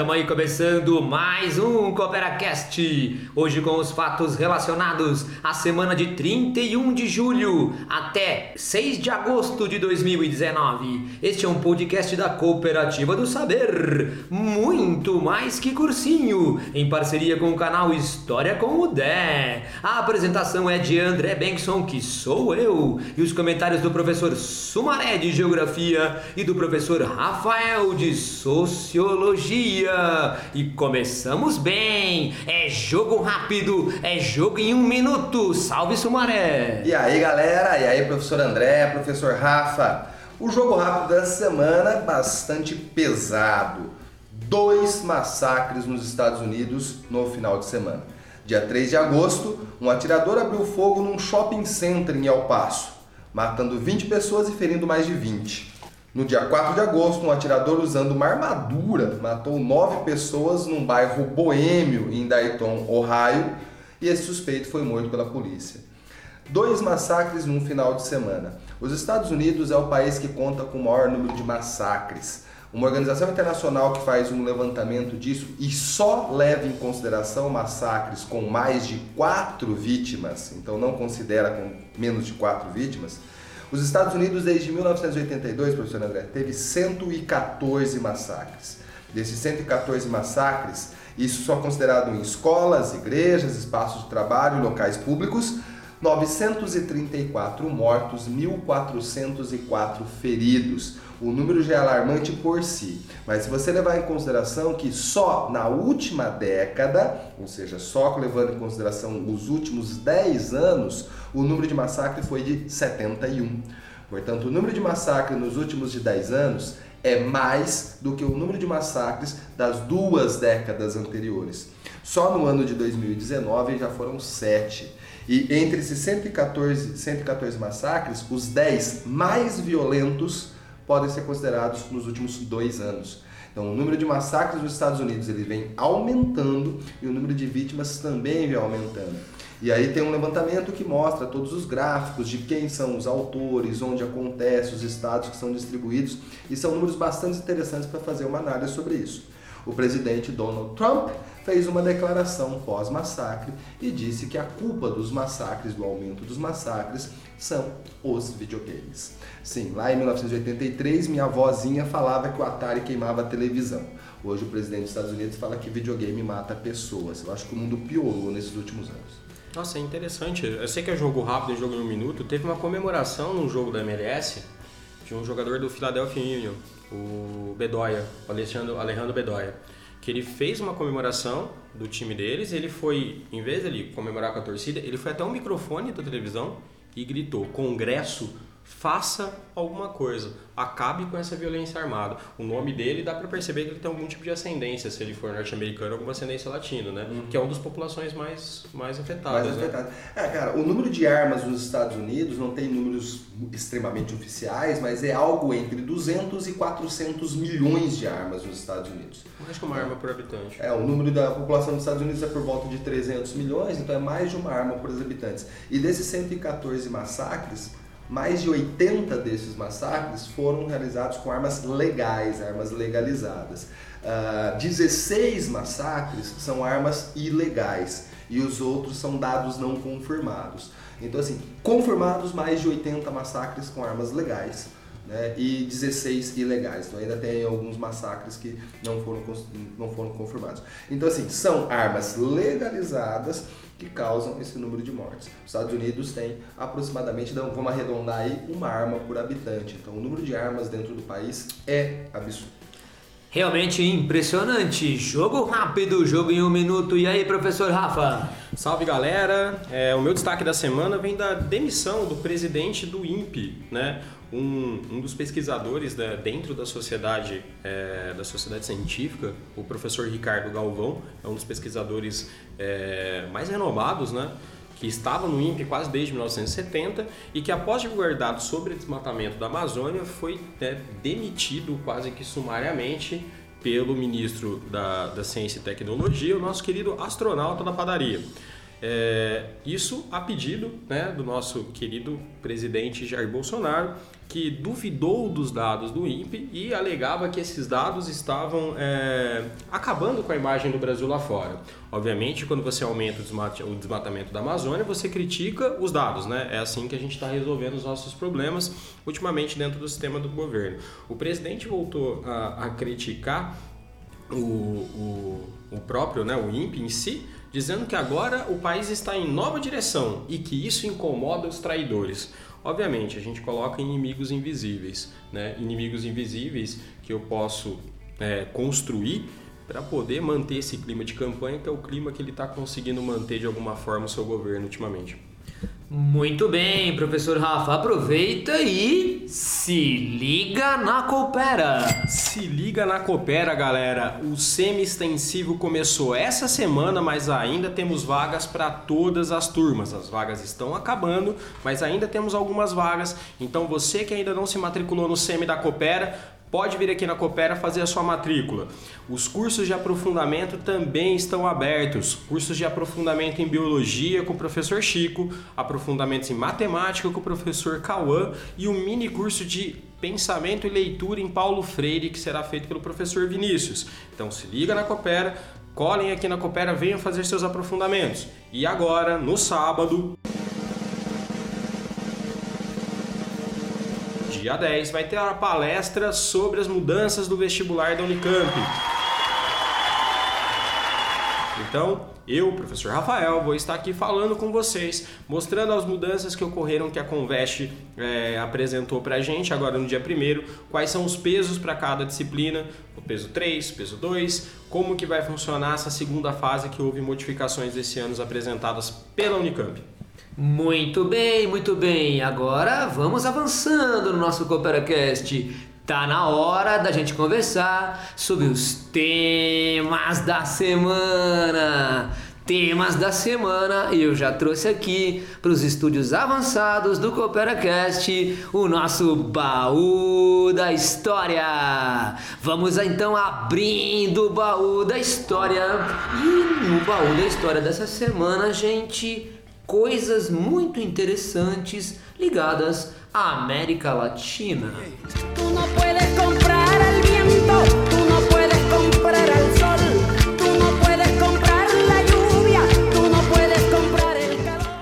Estamos aí começando mais um CooperaCast. Hoje com os fatos relacionados à semana de 31 de julho até 6 de agosto de 2019. Este é um podcast da Cooperativa do Saber, muito mais que cursinho, em parceria com o canal História com o Dé. A apresentação é de André Benson, que sou eu, e os comentários do professor Sumaré de Geografia e do professor Rafael de Sociologia. E começamos bem! É jogo rápido, é jogo em um minuto. Salve Sumaré! E aí galera, e aí professor André, professor Rafa. O jogo rápido dessa semana é bastante pesado. Dois massacres nos Estados Unidos no final de semana. Dia 3 de agosto, um atirador abriu fogo num shopping center em El Paso, matando 20 pessoas e ferindo mais de 20. No dia 4 de agosto, um atirador usando uma armadura matou nove pessoas num bairro boêmio em Dayton, Ohio, e esse suspeito foi morto pela polícia. Dois massacres num final de semana. Os Estados Unidos é o país que conta com o maior número de massacres. Uma organização internacional que faz um levantamento disso e só leva em consideração massacres com mais de quatro vítimas, então não considera com menos de quatro vítimas, os Estados Unidos, desde 1982, professor André, teve 114 massacres. Desses 114 massacres, isso só considerado em escolas, igrejas, espaços de trabalho locais públicos, 934 mortos, 1.404 feridos. O número já é alarmante por si, mas se você levar em consideração que só na última década, ou seja, só levando em consideração os últimos 10 anos, o número de massacre foi de 71. Portanto, o número de massacre nos últimos de 10 anos é mais do que o número de massacres das duas décadas anteriores. Só no ano de 2019 já foram 7. E entre esses 114, 114 massacres, os 10 mais violentos podem ser considerados nos últimos dois anos. Então, o número de massacres nos Estados Unidos ele vem aumentando e o número de vítimas também vem aumentando. E aí tem um levantamento que mostra todos os gráficos de quem são os autores, onde acontece, os estados que são distribuídos, e são números bastante interessantes para fazer uma análise sobre isso. O presidente Donald Trump fez uma declaração pós-massacre e disse que a culpa dos massacres, do aumento dos massacres, são os videogames. Sim, lá em 1983, minha avózinha falava que o Atari queimava a televisão. Hoje o presidente dos Estados Unidos fala que videogame mata pessoas. Eu acho que o mundo piorou nesses últimos anos. Nossa, é interessante. Eu sei que é jogo rápido, jogo em um minuto. Teve uma comemoração num jogo da MLS de um jogador do Philadelphia Union, o Bedoya, o Alexandre, Alejandro Bedoya, que ele fez uma comemoração do time deles. Ele foi, em vez de ele comemorar com a torcida, ele foi até um microfone da televisão e gritou: Congresso faça alguma coisa, acabe com essa violência armada. O nome dele dá para perceber que ele tem algum tipo de ascendência, se ele for norte-americano, alguma ascendência latina, né? Uhum. Que é uma das populações mais, mais afetadas. Mais né? afetadas. É, cara, o número de armas nos Estados Unidos não tem números extremamente oficiais, mas é algo entre 200 e 400 milhões de armas nos Estados Unidos. Mais que uma arma por habitante. É, o número da população dos Estados Unidos é por volta de 300 milhões, então é mais de uma arma por habitantes. E desses 114 massacres, mais de 80 desses massacres foram realizados com armas legais, armas legalizadas. Uh, ah, 16 massacres são armas ilegais e os outros são dados não confirmados. Então, assim, confirmados mais de 80 massacres com armas legais. Né, e 16 ilegais. Então ainda tem alguns massacres que não foram, não foram confirmados. Então assim, são armas legalizadas que causam esse número de mortes. Os Estados Unidos tem aproximadamente, vamos arredondar aí, uma arma por habitante. Então o número de armas dentro do país é absurdo. Realmente impressionante. Jogo rápido, jogo em um minuto. E aí, professor Rafa? Salve galera! É, o meu destaque da semana vem da demissão do presidente do INPE, né? Um, um dos pesquisadores né, dentro da sociedade, é, da sociedade científica, o professor Ricardo Galvão, é um dos pesquisadores é, mais renomados, né? que estava no INPE quase desde 1970 e que após divulgar dados sobre o desmatamento da Amazônia foi né, demitido quase que sumariamente pelo ministro da, da Ciência e Tecnologia, o nosso querido astronauta da padaria. É, isso a pedido né, do nosso querido presidente Jair Bolsonaro, que duvidou dos dados do INPE e alegava que esses dados estavam é, acabando com a imagem do Brasil lá fora. Obviamente, quando você aumenta o desmatamento da Amazônia, você critica os dados, né? É assim que a gente está resolvendo os nossos problemas ultimamente dentro do sistema do governo. O presidente voltou a, a criticar o, o, o próprio, né, o INPE em si, dizendo que agora o país está em nova direção e que isso incomoda os traidores. Obviamente, a gente coloca inimigos invisíveis, né? inimigos invisíveis que eu posso é, construir para poder manter esse clima de campanha, que é o clima que ele está conseguindo manter de alguma forma o seu governo ultimamente. Muito bem, professor Rafa. Aproveita e se liga na Coopera. Se liga na Coopera, galera. O semi-extensivo começou essa semana, mas ainda temos vagas para todas as turmas. As vagas estão acabando, mas ainda temos algumas vagas. Então você que ainda não se matriculou no semi da Coopera, pode vir aqui na Coopera fazer a sua matrícula. Os cursos de aprofundamento também estão abertos. Cursos de aprofundamento em biologia com o professor Chico, aprofundamentos em matemática com o professor Cauã e o mini curso de pensamento e leitura em Paulo Freire que será feito pelo professor Vinícius. Então se liga na Coopera, colhem aqui na Coopera, venham fazer seus aprofundamentos. E agora, no sábado, dia 10, vai ter uma palestra sobre as mudanças do vestibular da Unicamp. Então, eu, professor Rafael, vou estar aqui falando com vocês, mostrando as mudanças que ocorreram que a Conveste é, apresentou para a gente agora no dia 1 quais são os pesos para cada disciplina, o peso 3, peso 2, como que vai funcionar essa segunda fase que houve modificações esse ano apresentadas pela Unicamp. Muito bem, muito bem. Agora vamos avançando no nosso CooperaCast. Tá na hora da gente conversar sobre os temas da semana. Temas da semana, eu já trouxe aqui para os estúdios avançados do CooperaCast o nosso baú da história. Vamos então abrindo o baú da história. E no baú da história dessa semana, gente, coisas muito interessantes ligadas à América Latina.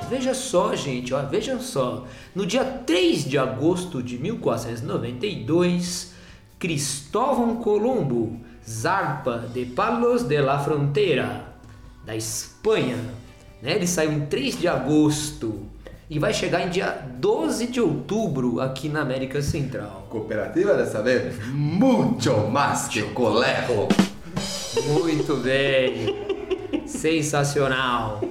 Veja só, gente, ó, veja só. No dia 3 de agosto de 1492, Cristóvão Colombo zarpa de Palos de la Frontera, da Espanha, né? Ele saiu em 3 de agosto e vai chegar em dia 12 de outubro aqui na América Central. Cooperativa dessa vez, muito mais que colejo. Muito bem. Sensacional.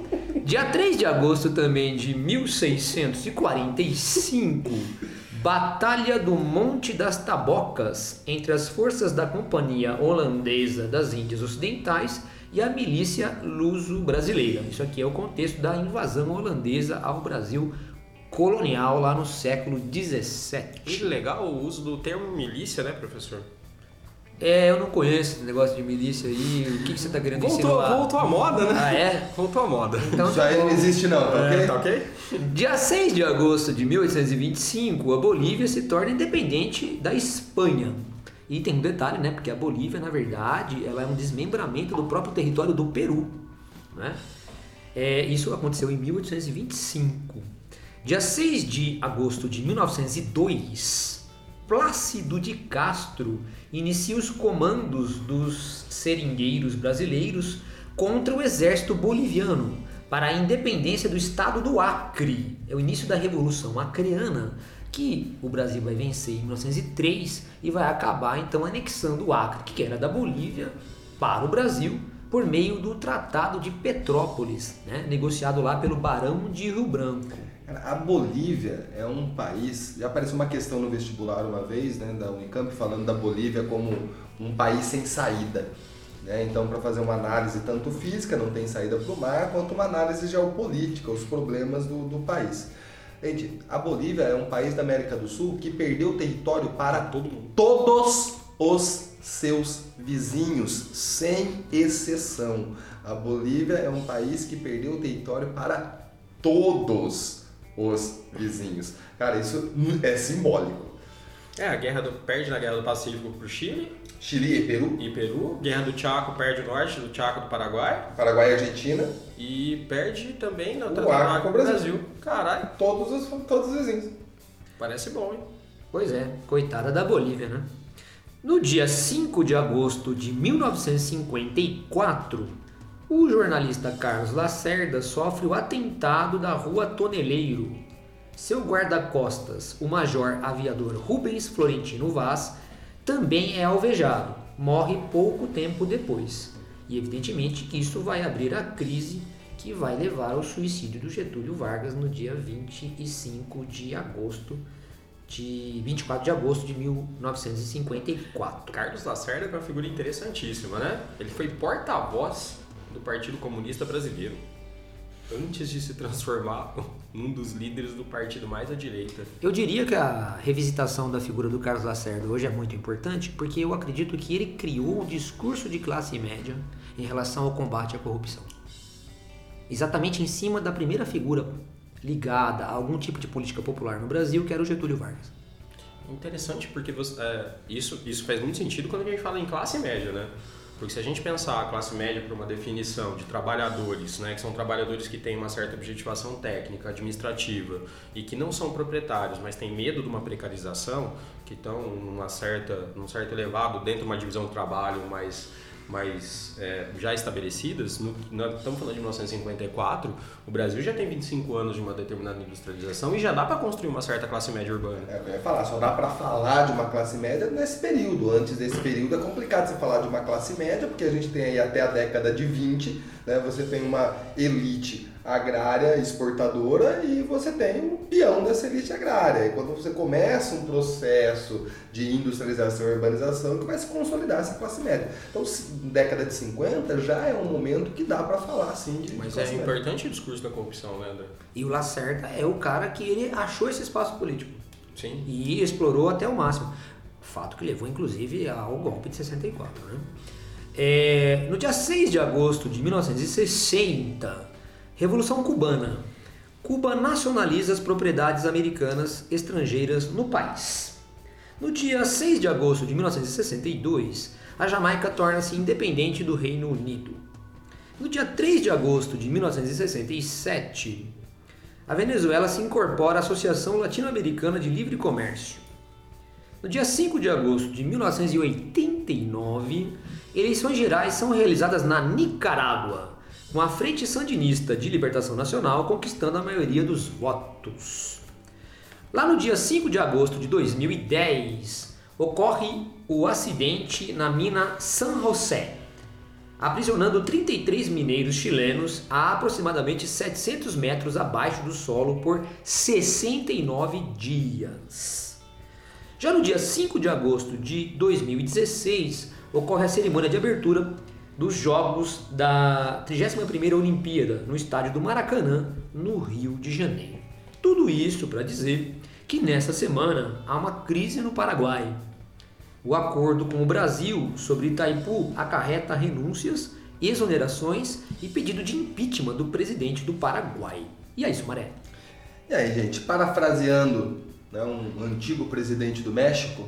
Dia 3 de agosto também de 1645, Batalha do Monte das Tabocas entre as forças da Companhia Holandesa das Índias Ocidentais e a milícia luso-brasileira. Isso aqui é o contexto da invasão holandesa ao Brasil colonial lá no século 17. Que legal o uso do termo milícia, né, professor? É, eu não conheço esse negócio de milícia aí. O que, que você está querendo voltou, insinuar? Voltou à moda, né? Ah, é? Voltou à moda. Então, Isso aí não existe não, tá é, ok? Tá ok? Dia 6 de agosto de 1825, a Bolívia se torna independente da Espanha. E tem um detalhe, né? Porque a Bolívia, na verdade, ela é um desmembramento do próprio território do Peru. Né? É, isso aconteceu em 1825. Dia 6 de agosto de 1902, Plácido de Castro inicia os comandos dos seringueiros brasileiros contra o exército boliviano para a independência do estado do Acre. É o início da Revolução Acreana que o Brasil vai vencer em 1903 e vai acabar então anexando o Acre, que era da Bolívia, para o Brasil por meio do Tratado de Petrópolis, né, negociado lá pelo Barão de Rio Branco. A Bolívia é um país, já apareceu uma questão no vestibular uma vez, né, da Unicamp, falando da Bolívia como um país sem saída. Né? Então, para fazer uma análise tanto física, não tem saída para o mar, quanto uma análise geopolítica, os problemas do, do país. Gente, a Bolívia é um país da América do Sul que perdeu território para todos os seus vizinhos, sem exceção. A Bolívia é um país que perdeu território para todos os vizinhos. Cara, isso é simbólico. É, a guerra do, perde na Guerra do Pacífico pro Chile. Chile e Peru. E Peru. Guerra do Chaco perde o norte do Chaco do Paraguai. Paraguai e Argentina. E perde também no o Acre com o Brasil. Brasil. Caralho. Todos os, todos os vizinhos. Parece bom, hein? Pois é, coitada da Bolívia, né? No dia 5 de agosto de 1954, o jornalista Carlos Lacerda sofre o atentado da Rua Toneleiro. Seu guarda-costas, o major aviador Rubens Florentino Vaz, também é alvejado, morre pouco tempo depois. E evidentemente isso vai abrir a crise que vai levar ao suicídio do Getúlio Vargas no dia 25 de agosto de 24 de agosto de 1954. Carlos Lacerda é uma figura interessantíssima, né? Ele foi porta-voz do Partido Comunista Brasileiro antes de se transformar num dos líderes do partido mais à direita. Eu diria que a revisitação da figura do Carlos Lacerda hoje é muito importante porque eu acredito que ele criou o discurso de classe média em relação ao combate à corrupção. Exatamente em cima da primeira figura ligada a algum tipo de política popular no Brasil, que era o Getúlio Vargas. Interessante porque você, é, isso, isso faz muito sentido quando a gente fala em classe média, né? Porque se a gente pensar a classe média por uma definição de trabalhadores, né, que são trabalhadores que têm uma certa objetivação técnica, administrativa e que não são proprietários, mas têm medo de uma precarização, que estão numa certa, num certo elevado dentro de uma divisão do trabalho mais mais é, já estabelecidas, no, nós estamos falando de 1954, o Brasil já tem 25 anos de uma determinada industrialização e já dá para construir uma certa classe média urbana. É, eu ia falar, só dá para falar de uma classe média nesse período. Antes desse período é complicado você falar de uma classe média, porque a gente tem aí até a década de 20, né, você tem uma elite agrária exportadora e você tem o peão dessa elite agrária. E quando você começa um processo de industrialização e urbanização que vai se consolidar essa classe média. Então, década de 50 já é um momento que dá para falar assim de Mas é importante o discurso da corrupção, né, André? E o Lacerda é o cara que ele achou esse espaço político. Sim. E explorou até o máximo. Fato que levou, inclusive, ao golpe de 64, né? É, no dia 6 de agosto de 1960, Revolução Cubana. Cuba nacionaliza as propriedades americanas estrangeiras no país. No dia 6 de agosto de 1962, a Jamaica torna-se independente do Reino Unido. No dia 3 de agosto de 1967, a Venezuela se incorpora à Associação Latino-Americana de Livre Comércio. No dia 5 de agosto de 1989, eleições gerais são realizadas na Nicarágua com a Frente Sandinista de Libertação Nacional conquistando a maioria dos votos. Lá no dia 5 de agosto de 2010, ocorre o acidente na mina San José, aprisionando 33 mineiros chilenos a aproximadamente 700 metros abaixo do solo por 69 dias. Já no dia 5 de agosto de 2016, ocorre a cerimônia de abertura dos Jogos da 31ª Olimpíada no estádio do Maracanã, no Rio de Janeiro. Tudo isso para dizer que nessa semana há uma crise no Paraguai. O acordo com o Brasil sobre Itaipu acarreta renúncias, exonerações e pedido de impeachment do presidente do Paraguai. E é isso, Maré. E aí, gente, parafraseando né, um antigo presidente do México,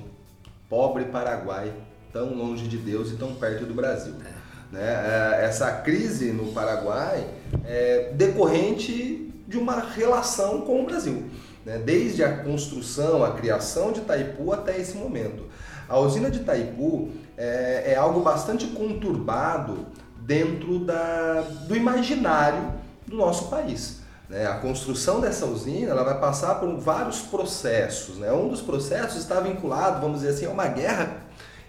pobre Paraguai, tão longe de Deus e tão perto do Brasil. É. Né? É, essa crise no Paraguai é decorrente de uma relação com o Brasil, né? desde a construção, a criação de Itaipu até esse momento. A usina de Itaipu é, é algo bastante conturbado dentro da, do imaginário do nosso país. Né? A construção dessa usina ela vai passar por vários processos. Né? Um dos processos está vinculado, vamos dizer assim, a uma guerra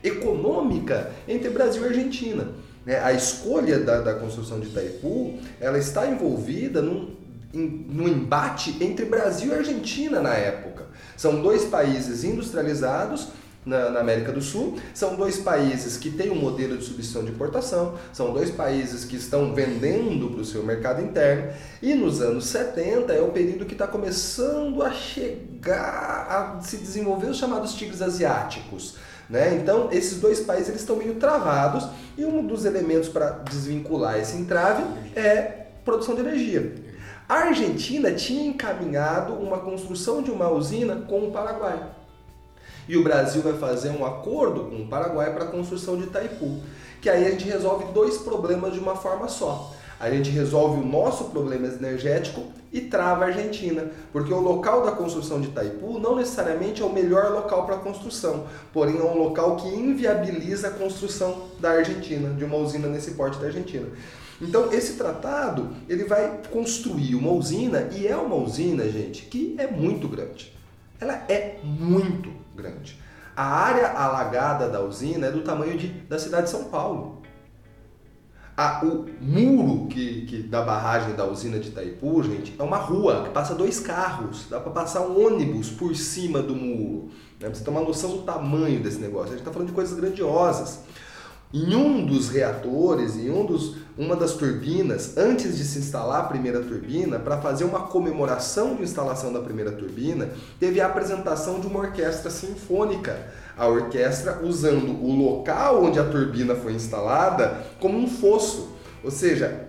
econômica entre Brasil e Argentina. Né? A escolha da, da construção de Itaipu, ela está envolvida num, em, num embate entre Brasil e Argentina na época. São dois países industrializados na, na, América do Sul. São dois países que têm um modelo de substituição de importação, são dois países que estão vendendo para o seu mercado interno. E nos anos 70 é o período que está começando a chegar a se desenvolver os chamados tigres asiáticos Né? Então, esses dois países eles estão meio travados e um dos elementos para desvincular esse entrave é produção de energia. A Argentina tinha encaminhado uma construção de uma usina com o Paraguai. E o Brasil vai fazer um acordo com o Paraguai para a construção de Itaipu. Que aí a gente resolve dois problemas de uma forma só. A gente resolve o nosso problema energético e trava a Argentina, porque o local da construção de Itaipu não necessariamente é o melhor local para construção, porém é um local que inviabiliza a construção da Argentina, de uma usina nesse porte da Argentina. Então, esse tratado, ele vai construir uma usina, e é uma usina, gente, que é muito grande. Ela é muito grande. A área alagada da usina é do tamanho de, da cidade de São Paulo. A, o muro que, que, da barragem da usina de Itaipu, gente, é uma rua que passa dois carros. Dá para passar um ônibus por cima do muro. Né? Pra você ter uma noção do tamanho desse negócio. A gente está falando de coisas grandiosas. Em um dos reatores, em um dos, uma das turbinas, antes de se instalar a primeira turbina, para fazer uma comemoração de instalação da primeira turbina, teve a apresentação de uma orquestra sinfônica. A orquestra usando o local onde a turbina foi instalada como um fosso. Ou seja,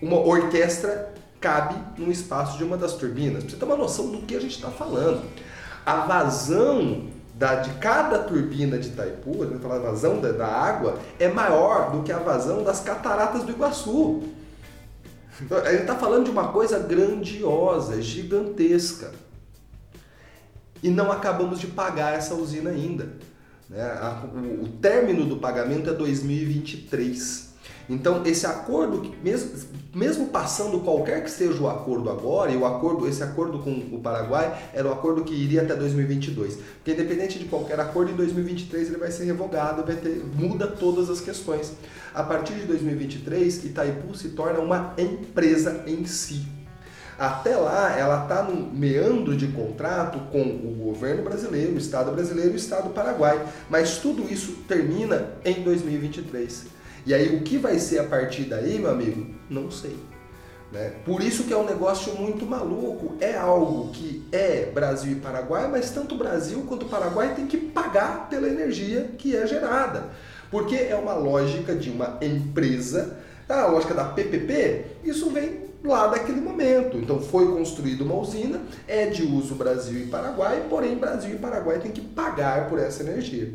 uma orquestra cabe no espaço de uma das turbinas. Você ter uma noção do que a gente está falando. A vazão da, de cada turbina de Itaipu, a gente fala vazão da, da, água, é maior do que a vazão das cataratas do Iguaçu. Então, a gente está falando de uma coisa grandiosa, gigantesca. E não acabamos de pagar essa usina ainda. Né? O, término do pagamento é 2023. Então, esse acordo, mesmo, mesmo passando qualquer que seja o acordo agora, e o acordo, esse acordo com o Paraguai era o acordo que iria até 2022. Porque independente de qualquer acordo, em 2023 ele vai ser revogado, vai ter, muda todas as questões. A partir de 2023, Itaipu se torna uma empresa em si. Até lá, ela está no meandro de contrato com o governo brasileiro, o Estado brasileiro e o Estado paraguai. Mas tudo isso termina em 2023. E aí o que vai ser a partir daí, meu amigo? Não sei. Né? Por isso que é um negócio muito maluco. É algo que é Brasil e Paraguai, mas tanto o Brasil quanto o Paraguai tem que pagar pela energia que é gerada. Porque é uma lógica de uma empresa, a lógica da PPP, isso vem lá daquele momento. Então foi construída uma usina, é de uso Brasil e Paraguai, porém Brasil e Paraguai têm que pagar por essa energia.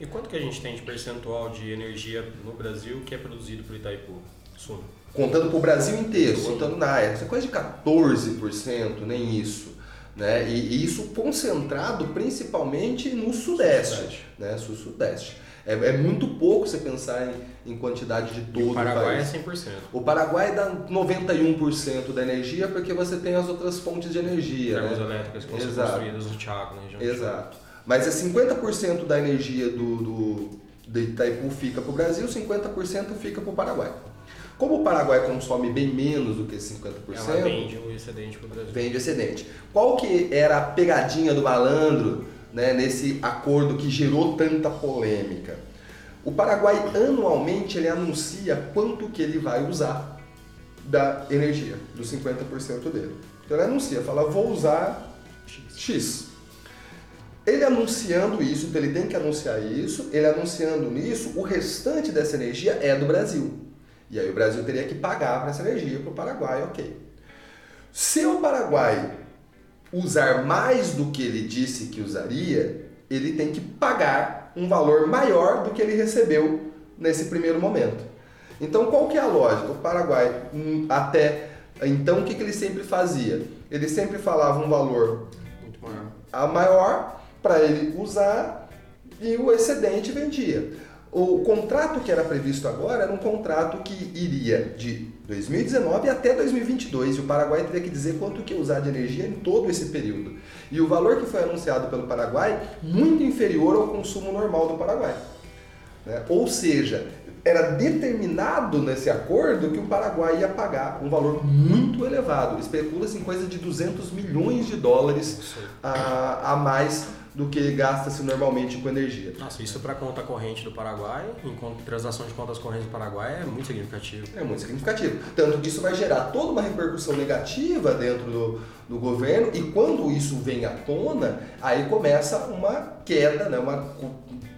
E quanto que a gente tem de percentual de energia no Brasil que é produzido por Itaipu? Suno. Contando para o Brasil inteiro, Sim. contando na área, isso é coisa de 14%, nem isso. Né? E, e isso concentrado principalmente no sudeste, sudeste. né? Sul-sudeste. É, é, muito pouco você pensar em, em quantidade de todo o Paraguai o país. é 100%. O Paraguai dá 91% da energia porque você tem as outras fontes de energia. Termos né? elétricas que são construídas no Chaco, na região Exato. Mas é 50% da energia do, do, de Itaipu fica para o Brasil, 50% fica para o Paraguai. Como o Paraguai consome bem menos do que 50%, ela vende o excedente para o Brasil. Vende excedente. Qual que era a pegadinha do malandro né, nesse acordo que gerou tanta polêmica? O Paraguai anualmente ele anuncia quanto que ele vai usar da energia, dos 50% dele. Então ele anuncia, fala, vou usar X. Ele anunciando isso, então ele tem que anunciar isso, ele anunciando nisso, o restante dessa energia é do Brasil. E aí o Brasil teria que pagar para essa energia para o Paraguai, ok. Se o Paraguai usar mais do que ele disse que usaria, ele tem que pagar um valor maior do que ele recebeu nesse primeiro momento. Então qual que é a lógica? O Paraguai, hum, até então, o que, que ele sempre fazia? Ele sempre falava um valor muito maior, a maior para ele usar e o excedente vendia. O contrato que era previsto agora era um contrato que iria de 2019 até 2022 e o Paraguai teria que dizer quanto que ia usar de energia em todo esse período. E o valor que foi anunciado pelo Paraguai, muito inferior ao consumo normal do Paraguai. Né? Ou seja, era determinado nesse acordo que o Paraguai ia pagar um valor muito elevado. Especula-se em coisa de 200 milhões de dólares a, a mais do que gasta-se normalmente com energia. Nossa, isso para conta corrente do Paraguai, em transação de contas correntes do Paraguai, é muito significativo. É muito significativo. Tanto que isso vai gerar toda uma repercussão negativa dentro do, do governo e quando isso vem à tona, aí começa uma queda, né, uma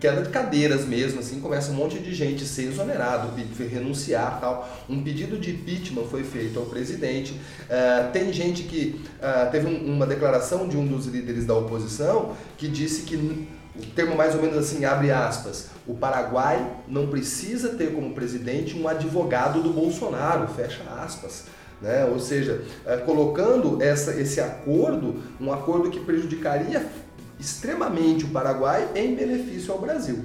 queda de cadeiras mesmo, assim, começa um monte de gente ser exonerado, renunciar tal. Um pedido de impeachment foi feito ao presidente. Uh, tem gente que uh, teve um, uma declaração de um dos líderes da oposição que disse que o termo mais ou menos assim, abre aspas, o Paraguai não precisa ter como presidente um advogado do Bolsonaro, fecha aspas. Né? Ou seja, é, colocando essa, esse acordo, um acordo que prejudicaria extremamente o Paraguai em benefício ao Brasil.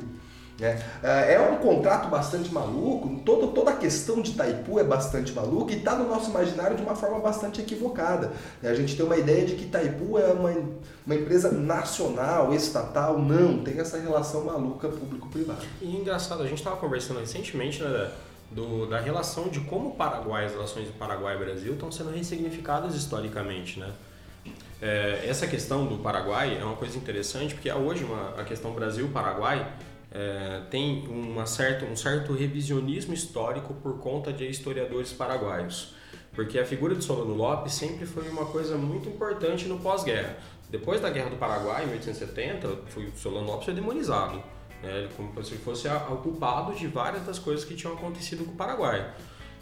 Né? É, é um contrato bastante maluco, toda, toda a questão de Itaipu é bastante maluca e está no nosso imaginário de uma forma bastante equivocada. A gente tem uma ideia de que Itaipu é uma, uma empresa nacional, estatal, não, tem essa relação maluca público-privado. E engraçado, a gente estava conversando recentemente, né, do, da relação de como o Paraguai, as relações do Paraguai e Brasil estão sendo ressignificadas historicamente, né? É, essa questão do Paraguai é uma coisa interessante porque hoje uma, a questão Brasil-Paraguai é, tem uma certa, um certo revisionismo histórico por conta de historiadores paraguaios. Porque a figura de Solano Lopes sempre foi uma coisa muito importante no pós-guerra. Depois da Guerra do Paraguai, em 1870, foi, Solano Lopes foi demonizado. Né? Ele como se fosse o culpado de várias das coisas que tinham acontecido com o Paraguai.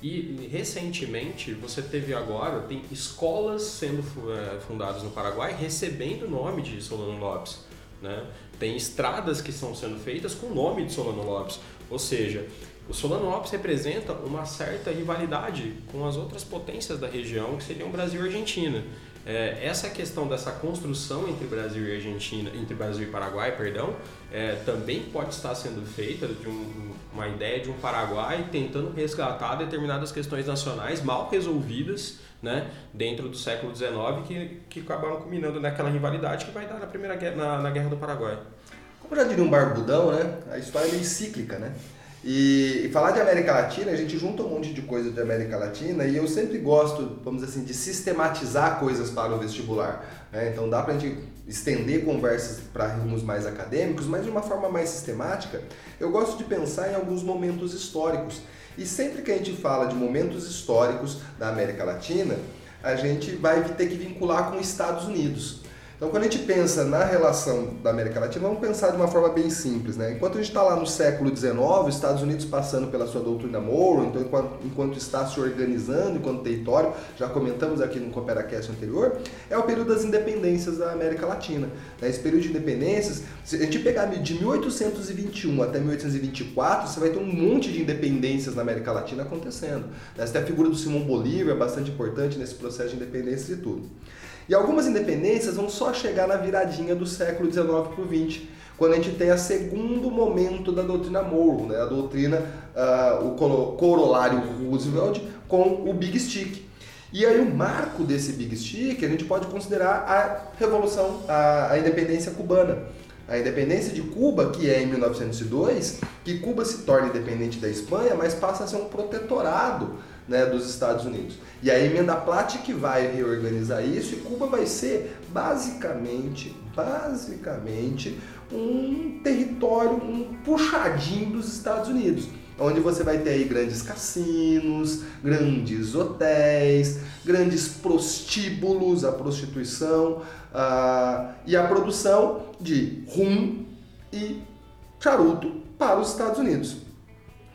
E recentemente você teve agora, tem escolas sendo é, fundadas no Paraguai recebendo o nome de Solano Lopes. Né? Tem estradas que estão sendo feitas com o nome de Solano Lopes. Ou seja, o Solano Lopes representa uma certa rivalidade com as outras potências da região, que seriam Brasil e Argentina. É, essa questão dessa construção entre Brasil e Argentina, entre Brasil e Paraguai, perdão, é, também pode estar sendo feita de um, uma ideia de um Paraguai tentando resgatar determinadas questões nacionais mal resolvidas né, dentro do século XIX que, que acabaram culminando naquela rivalidade que vai dar na primeira guerra, na, na guerra do Paraguai. Como já diria um barbudão, né? A história é meio cíclica, né? E, e, falar de América Latina, a gente junta um monte de coisa de América Latina e eu sempre gosto, vamos dizer assim, de sistematizar coisas para o vestibular. Né? Então dá para a gente estender conversas para rumos mais acadêmicos, mas de uma forma mais sistemática. Eu gosto de pensar em alguns momentos históricos. E sempre que a gente fala de momentos históricos da América Latina, a gente vai ter que vincular com os Estados Unidos. Então, quando a gente pensa na relação da América Latina, vamos pensar de uma forma bem simples. Né? Enquanto a gente está lá no século XIX, os Estados Unidos passando pela sua doutrina Monroe, então, enquanto, enquanto, está se organizando enquanto território, já comentamos aqui no Cooperacast anterior, é o período das independências da América Latina. Né? Esse período de independências, se a gente pegar de 1821 até 1824, você vai ter um monte de independências na América Latina acontecendo. Né? Você tem a figura do Simão Bolívar, bastante importante nesse processo de independência e tudo. E algumas independências vão só chegar na viradinha do século XIX para o XX, quando a gente tem o segundo momento da doutrina Monroe, né? a doutrina, uh, o corolário Roosevelt com o Big Stick. E aí o marco desse Big Stick a gente pode considerar a revolução, a, a independência cubana. A independência de Cuba, que é em 1902, que Cuba se torna independente da Espanha, mas passa a ser um protetorado né, dos Estados Unidos. E a emenda Platt que vai reorganizar isso e Cuba vai ser basicamente, basicamente um território, um puxadinho dos Estados Unidos, onde você vai ter aí grandes cassinos, grandes hotéis, grandes prostíbulos, a prostituição uh, e a produção de rum e charuto para os Estados Unidos.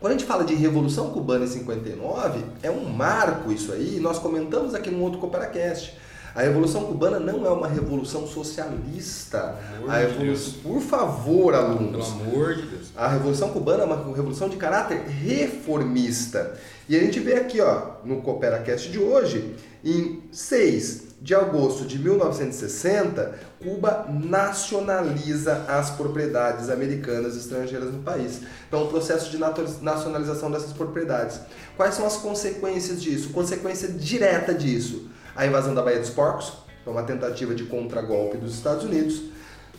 Quando a gente fala de Revolução Cubana em 59, é um marco isso aí, nós comentamos aqui no outro Cooperacast. A Revolução Cubana não é uma revolução socialista. A revolução, por favor, alunos. Pelo amor de Deus. A Revolução Cubana é uma revolução de caráter reformista. E a gente vê aqui, ó, no Cooperacast de hoje, em 6 de agosto de 1960, Cuba nacionaliza as propriedades americanas estrangeiras no país. Então, o processo de nacionalização dessas propriedades. Quais são as consequências disso? Consequência direta disso: a invasão da Baía dos Porcos, uma tentativa de contragolpe dos Estados Unidos.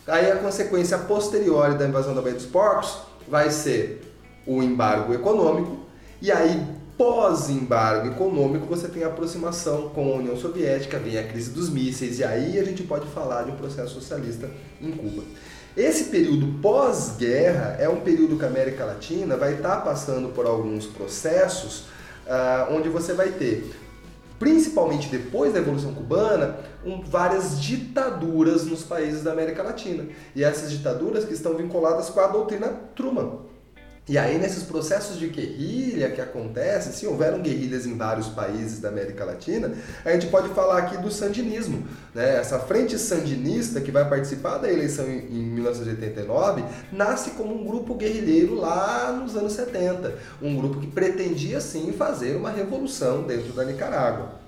Aí, a consequência posterior da invasão da Baía dos Porcos vai ser o embargo econômico. E aí, pós-embargo econômico, você tem a aproximação com a União Soviética, vem a crise dos mísseis, e aí a gente pode falar de um processo socialista em Cuba. Esse período pós-guerra é um período que a América Latina vai estar passando por alguns processos uh, onde você vai ter principalmente depois da Revolução Cubana, um, várias ditaduras nos países da América Latina. E essas ditaduras que estão vinculadas com a doutrina Truman. E aí, nesses processos de guerrilha que acontecem, se houveram guerrilhas em vários países da América Latina, a gente pode falar aqui do sandinismo. Né? Essa frente sandinista que vai participar da eleição em 1989 nasce como um grupo guerrilheiro lá nos anos 70. Um grupo que pretendia sim fazer uma revolução dentro da Nicarágua.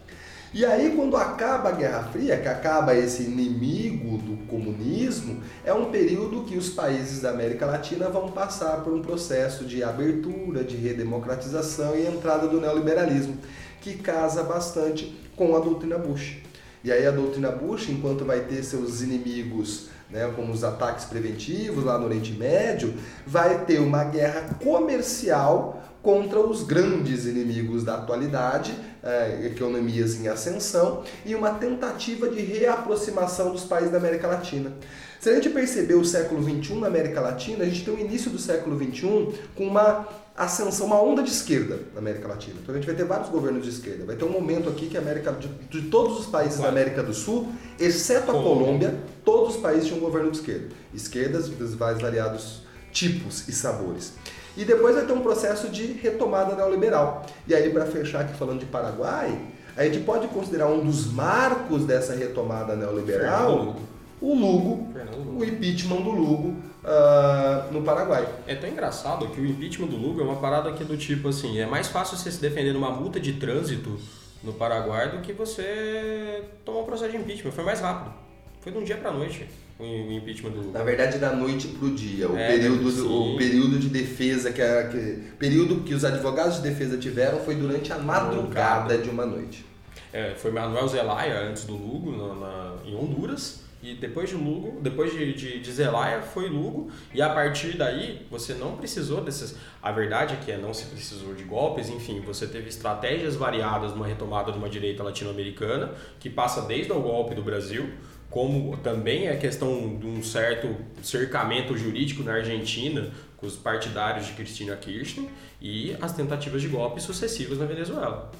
E aí, quando acaba a Guerra Fria, que acaba esse inimigo do comunismo, é um período que os países da América Latina vão passar por um processo de abertura, de redemocratização e entrada do neoliberalismo, que casa bastante com a doutrina Bush. E aí a doutrina Bush, enquanto vai ter seus inimigos, né, como os ataques preventivos lá no Oriente Médio, vai ter uma guerra comercial contra os grandes inimigos da atualidade, é, economias em ascensão, e uma tentativa de reaproximação dos países da América Latina. Se a gente perceber o século XXI na América Latina, a gente tem o início do século XXI com uma ascensão, uma onda de esquerda na América Latina. Então a gente vai ter vários governos de esquerda. Vai ter um momento aqui que a América, de, de todos os países da América do Sul, exceto a Colômbia, todos os países tinham um governo de esquerda. Esquerdas dos mais variados tipos e sabores. E depois vai ter um processo de retomada neoliberal. E aí, para fechar aqui falando de Paraguai, a gente pode considerar um dos marcos dessa retomada neoliberal o Lugo, o impeachment do Lugo uh, no Paraguai. É tão engraçado que o impeachment do Lugo é uma parada que é do tipo assim, é mais fácil você se defender numa multa de trânsito no Paraguai do que você tomar um processo de impeachment. Foi mais rápido. Foi de um dia para noite o impeachment do Na verdade, da noite para o dia. O, é, período, o período de defesa, que, a, que período que os advogados de defesa tiveram foi durante a madrugada de uma noite. É, foi Manuel Zelaya antes do Lugo, na, na, em Honduras. E depois de Lugo, depois de, de, de, Zelaya foi Lugo, e a partir daí você não precisou desses. A verdade é que é, não se precisou de golpes, enfim, você teve estratégias variadas numa retomada de uma direita latino-americana, que passa desde o golpe do Brasil, como também é questão de um certo cercamento jurídico na Argentina com os partidários de Cristina Kirchner e as tentativas de golpe sucessivas na Venezuela.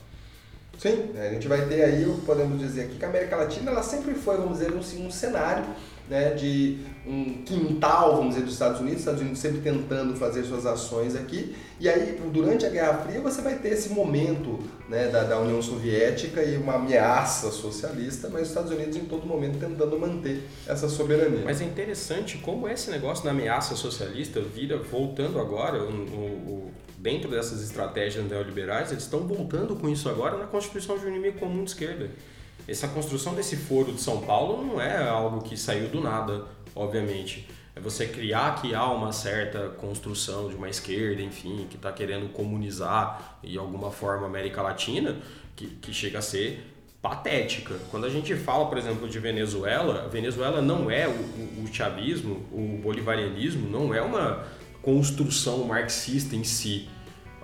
Sim, a gente vai ter aí, podemos dizer aqui, que a América Latina ela sempre foi, vamos dizer, um, um cenário né, de um quintal, vamos dizer, dos Estados Unidos, Estados Unidos sempre tentando fazer suas ações aqui. E aí, durante a Guerra Fria, você vai ter esse momento né, da, da União Soviética e uma ameaça socialista, mas os Estados Unidos em todo momento tentando manter essa soberania. Mas é interessante como esse negócio da ameaça socialista vira, voltando agora, o, o, dentro dessas estratégias neoliberais, eles estão voltando com isso agora na constituição de um inimigo comum de esquerda. Essa construção desse foro de São Paulo não é algo que saiu do nada, obviamente. É você criar que há uma certa construção de uma esquerda, enfim, que está querendo comunizar em alguma forma a América Latina, que, que chega a ser patética. Quando a gente fala, por exemplo, de Venezuela, Venezuela não é o, o, o chavismo, o bolivarianismo, não é uma construção marxista em si.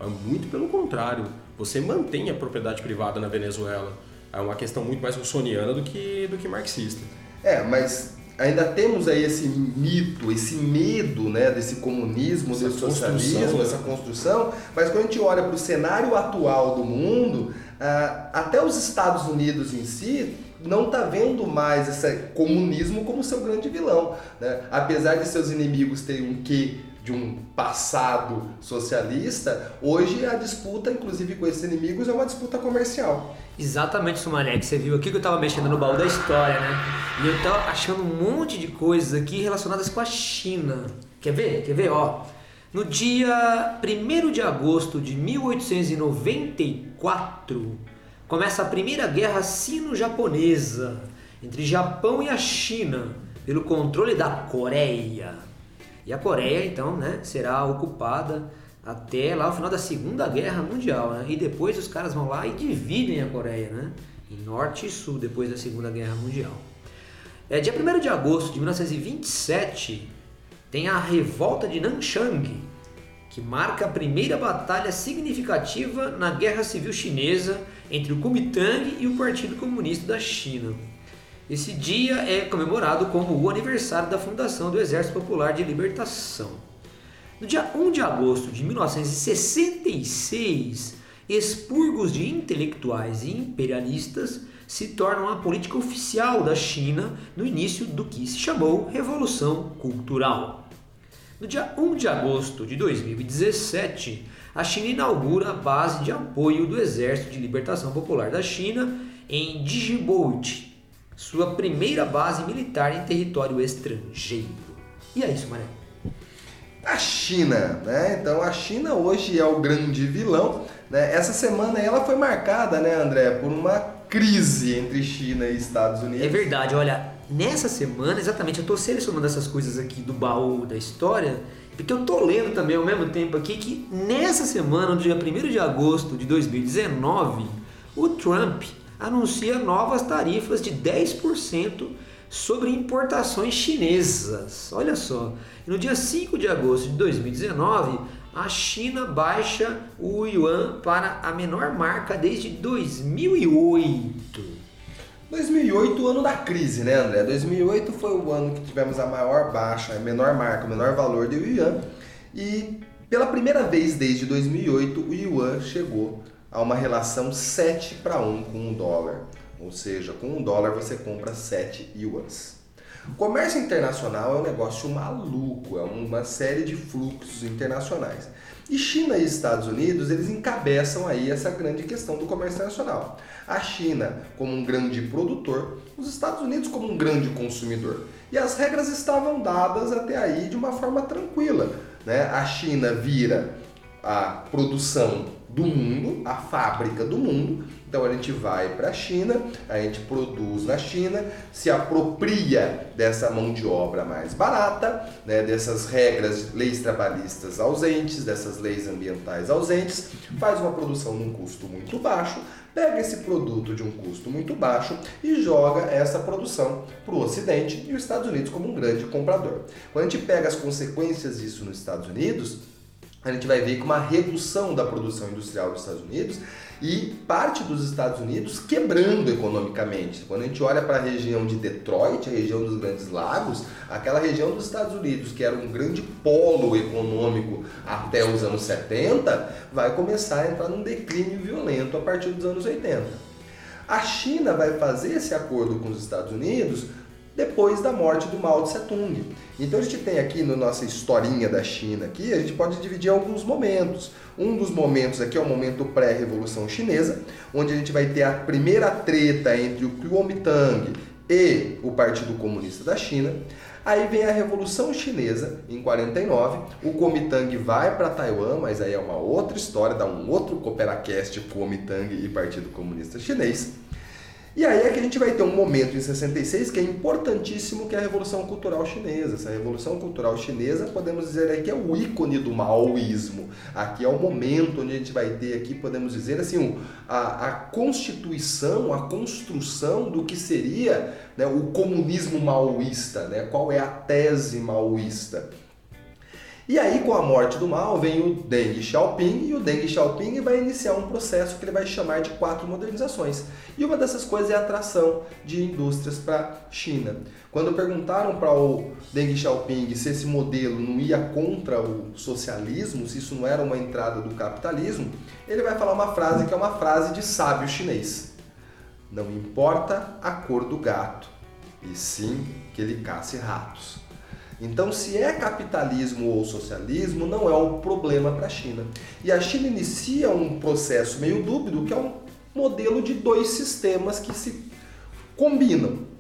É muito pelo contrário. Você mantém a propriedade privada na Venezuela é uma questão muito mais russoniana do que, do que marxista. É, mas ainda temos aí esse mito, esse medo né, desse comunismo, essa desse socialismo, né? essa construção, mas quando a gente olha para o cenário atual do mundo, ah, até os Estados Unidos em si não está vendo mais esse comunismo como seu grande vilão. Né? Apesar de seus inimigos terem um quê de um passado socialista, hoje a disputa, inclusive com esses inimigos, é uma disputa comercial. Exatamente, Sumaré, que você viu aqui que eu tava mexendo no baú da história, né? E eu tava achando um monte de coisas aqui relacionadas com a China. Quer ver? Quer ver? Ó, no dia 1 de agosto de 1894, começa a Primeira Guerra Sino-Japonesa entre Japão e a China pelo controle da Coreia. E a Coreia, então, né, será ocupada até lá o final da Segunda Guerra Mundial, né? E depois os caras vão lá e dividem a Coreia, né? Em norte e sul, depois da Segunda Guerra Mundial. É, dia 1 de agosto de 1927 tem a Revolta de Nanchang, que marca a primeira batalha significativa na Guerra Civil Chinesa entre o Kuomintang e o Partido Comunista da China. Esse dia é comemorado como o aniversário da fundação do Exército Popular de Libertação. No dia 1 de agosto de 1966, expurgos de intelectuais e imperialistas se tornam a política oficial da China no início do que se chamou Revolução Cultural. No dia 1 de agosto de 2017, a China inaugura a base de apoio do Exército de Libertação Popular da China em Djibouti, sua primeira base militar em território estrangeiro. E é isso, Maré. A China, né? Então a China hoje é o grande vilão. Né? Essa semana ela foi marcada, né, André, por uma crise entre China e Estados Unidos. É verdade, olha, nessa semana, exatamente, eu estou selecionando essas coisas aqui do baú da história, porque eu tô lendo também ao mesmo tempo aqui que nessa semana, no dia 1 de agosto de 2019, o Trump anuncia novas tarifas de 10% sobre importações chinesas. Olha só, no dia 5 de agosto de 2019, a China baixa o yuan para a menor marca desde 2008. 2008, o ano da crise, né, André? 2008 foi o ano que tivemos a maior baixa, a menor marca, o menor valor do yuan. E pela primeira vez desde 2008, o yuan chegou a uma relação 7 para 1 com o dólar. Ou seja, com um dólar você compra 7 yuans. O comércio internacional é um negócio maluco, é uma série de fluxos internacionais. E China e Estados Unidos, eles encabeçam aí essa grande questão do comércio internacional. A China como um grande produtor, os Estados Unidos como um grande consumidor. E as regras estavam dadas até aí de uma forma tranquila. Né? A China vira a produção do mundo, a fábrica do mundo. Então a gente vai para a China, a gente produz na China, se apropria dessa mão de obra mais barata, né, dessas regras, leis trabalhistas ausentes, dessas leis ambientais ausentes, faz uma produção num custo muito baixo, pega esse produto de um custo muito baixo e joga essa produção para o Ocidente e os Estados Unidos como um grande comprador. Quando a gente pega as consequências disso nos Estados Unidos, a gente vai ver que uma redução da produção industrial dos Estados Unidos e parte dos Estados Unidos quebrando economicamente. Quando a gente olha para a região de Detroit, a região dos Grandes Lagos, aquela região dos Estados Unidos, que era um grande polo econômico até os anos 70, vai começar a entrar num declínio violento a partir dos anos 80. A China vai fazer esse acordo com os Estados Unidos depois da morte do Mao Tse Tung. Então a gente tem aqui na no nossa historinha da China aqui, a gente pode dividir alguns momentos. Um dos momentos aqui é o momento pré-revolução chinesa, onde a gente vai ter a primeira treta entre o Kuomintang e o Partido Comunista da China. Aí vem a Revolução Chinesa, em 49. O Kuomintang vai para Taiwan, mas aí é uma outra história, dá um outro Cooperacast Kuomintang e Partido Comunista Chinês. E aí é que a gente vai ter um momento em 66 que é importantíssimo, que é a Revolução Cultural Chinesa. Essa Revolução Cultural Chinesa, podemos dizer aí que é o ícone do maoísmo. Aqui é o momento onde a gente vai ter aqui, podemos dizer assim, a, a constituição, a construção do que seria né, o comunismo maoísta, né? qual é a tese maoísta. E aí, com a morte do Mao, vem o Deng Xiaoping, e o Deng Xiaoping vai iniciar um processo que ele vai chamar de quatro modernizações. E uma dessas coisas é a atração de indústrias para a China. Quando perguntaram para o Deng Xiaoping se esse modelo não ia contra o socialismo, se isso não era uma entrada do capitalismo, ele vai falar uma frase que é uma frase de sábio chinês. Não importa a cor do gato, e sim que ele casse ratos. Então, se é capitalismo ou socialismo, não é o problema para a China. E a China inicia um processo meio dúbio, que é um modelo de dois sistemas que se combinam.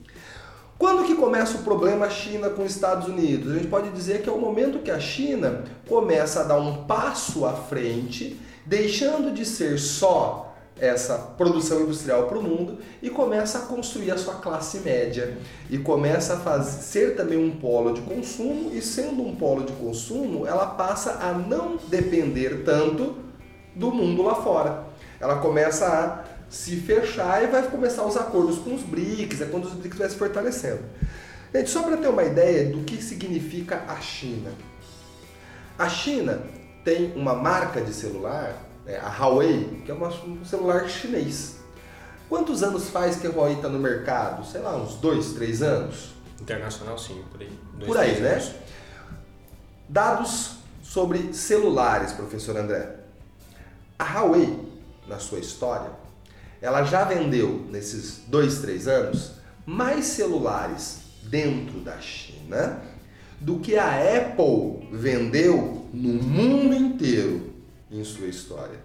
Quando que começa o problema China com os Estados Unidos? A gente pode dizer que é o momento que a China começa a dar um passo à frente, deixando de ser só essa produção industrial para o mundo e começa a construir a sua classe média e começa a fazer, ser também um polo de consumo e sendo um polo de consumo, ela passa a não depender tanto do mundo lá fora. Ela começa a se fechar e vai começar os acordos com os BRICS, é quando os BRICS vai se fortalecendo. Gente, só para ter uma ideia do que significa a China. A China tem uma marca de celular é, a Huawei, que é uma, um celular chinês. Quantos anos faz que a Huawei está no mercado? Sei lá, uns dois, três anos? Internacional, sim, por aí. Dois, por aí, né? Anos. Dados sobre celulares, professor André. A Huawei, na sua história, ela já vendeu nesses dois, três anos mais celulares dentro da China do que a Apple vendeu no mundo inteiro em sua história.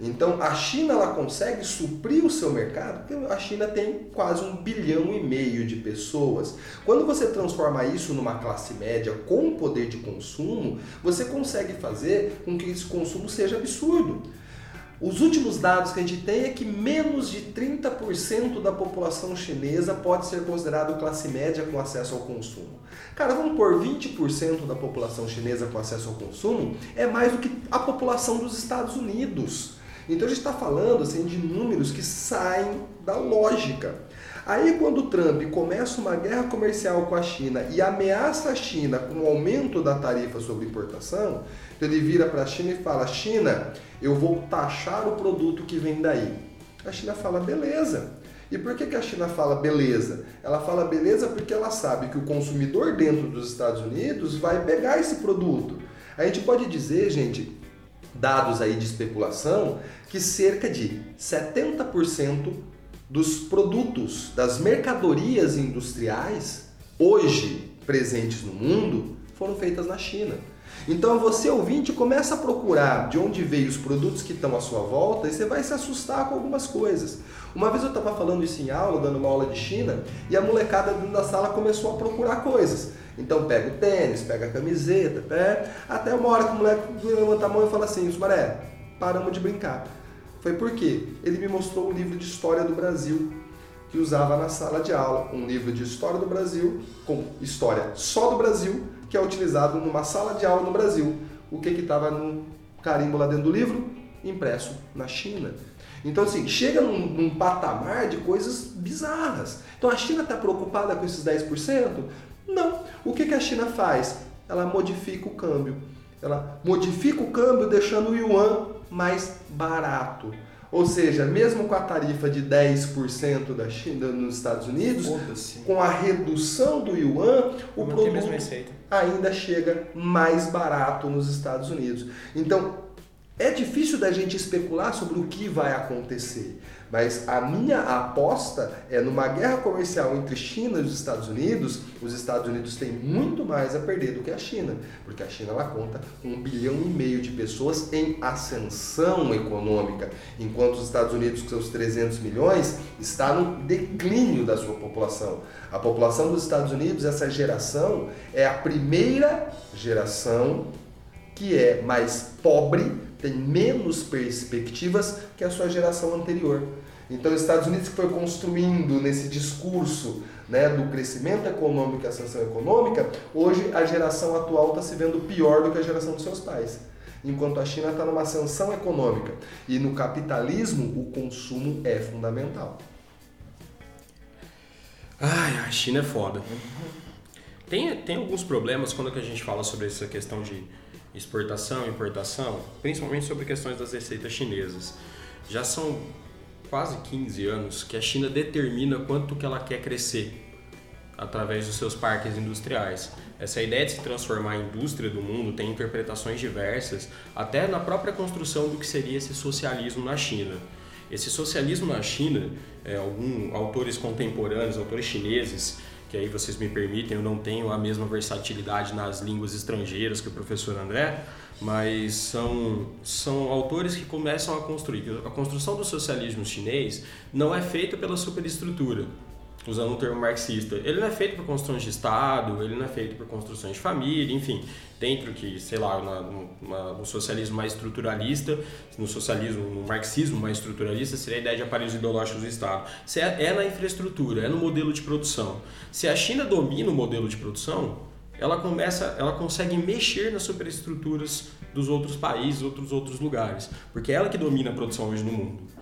Então a China ela consegue suprir o seu mercado, porque a China tem quase um bilhão e meio de pessoas. Quando você transforma isso numa classe média com poder de consumo, você consegue fazer com que esse consumo seja absurdo. Os últimos dados que a gente tem é que menos de 30% da população chinesa pode ser considerado classe média com acesso ao consumo. Cara, vamos por 20% da população chinesa com acesso ao consumo, é mais do que a população dos Estados Unidos. Então a gente está falando assim, de números que saem da lógica. Aí quando Trump começa uma guerra comercial com a China e ameaça a China com o aumento da tarifa sobre importação, então ele vira para a China e fala: China, eu vou taxar o produto que vem daí. A China fala: beleza. E por que, que a China fala beleza? Ela fala beleza porque ela sabe que o consumidor dentro dos Estados Unidos vai pegar esse produto. A gente pode dizer, gente, dados aí de especulação, que cerca de 70% dos produtos, das mercadorias industriais hoje presentes no mundo foram feitas na China. Então você ouvinte começa a procurar de onde veio os produtos que estão à sua volta e você vai se assustar com algumas coisas. Uma vez eu estava falando isso em aula, dando uma aula de China, e a molecada dentro da sala começou a procurar coisas. Então pega o tênis, pega a camiseta, pega... até uma hora que o moleque levanta a mão e fala assim, Sumaré, paramos de brincar. Foi porque ele me mostrou um livro de história do Brasil que usava na sala de aula, um livro de história do Brasil, com história só do Brasil, que é utilizado numa sala de aula no Brasil. O que estava no carimbo lá dentro do livro? Impresso na China. Então, assim, chega num, num patamar de coisas bizarras. Então, a China está preocupada com esses 10%? Não. O que, que a China faz? Ela modifica o câmbio. Ela modifica o câmbio deixando o yuan mais barato. Ou seja, mesmo com a tarifa de 10% da China nos Estados Unidos, com a redução do yuan, o produto ainda chega mais barato nos Estados Unidos. Então, é difícil da gente especular sobre o que vai acontecer. Mas a minha aposta é numa guerra comercial entre China e os Estados Unidos, os Estados Unidos têm muito mais a perder do que a China, porque a China ela conta com um bilhão e meio de pessoas em ascensão econômica, enquanto os Estados Unidos, com seus 300 milhões, está no declínio da sua população. A população dos Estados Unidos, essa geração, é a primeira geração que é mais pobre tem menos perspectivas que a sua geração anterior. Então, os Estados Unidos que foi construindo nesse discurso né, do crescimento econômico e ascensão econômica, hoje a geração atual está se vendo pior do que a geração dos seus pais. Enquanto a China está numa ascensão econômica. E no capitalismo, o consumo é fundamental. Ai, a China é foda. Tem, tem alguns problemas quando a gente fala sobre essa questão de exportação importação, principalmente sobre questões das receitas chinesas. Já são quase 15 anos que a China determina quanto que ela quer crescer através dos seus parques industriais. Essa ideia de se transformar em indústria do mundo tem interpretações diversas, até na própria construção do que seria esse socialismo na China. Esse socialismo na China, é, alguns autores contemporâneos, autores chineses, que aí vocês me permitem, eu não tenho a mesma versatilidade nas línguas estrangeiras que o professor André, mas são, são autores que começam a construir. A construção do socialismo chinês não é feita pela superestrutura, usando o termo marxista. Ele não é feito por construções de Estado, ele não é feito por construções de família, enfim, dentro que, sei lá, na, no socialismo mais estruturalista, no socialismo, no marxismo mais estruturalista, seria a ideia de aparelhos ideológicos do Estado. Se é, é na infraestrutura, é no modelo de produção. Se a China domina o modelo de produção, ela começa, ela consegue mexer nas superestruturas dos outros países, outros outros lugares, porque é ela que domina a produção hoje no mundo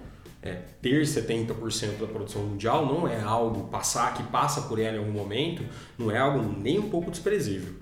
é, ter 70% da produção mundial não é algo, passar que passa por ela em algum momento, não é algo nem um pouco desprezível.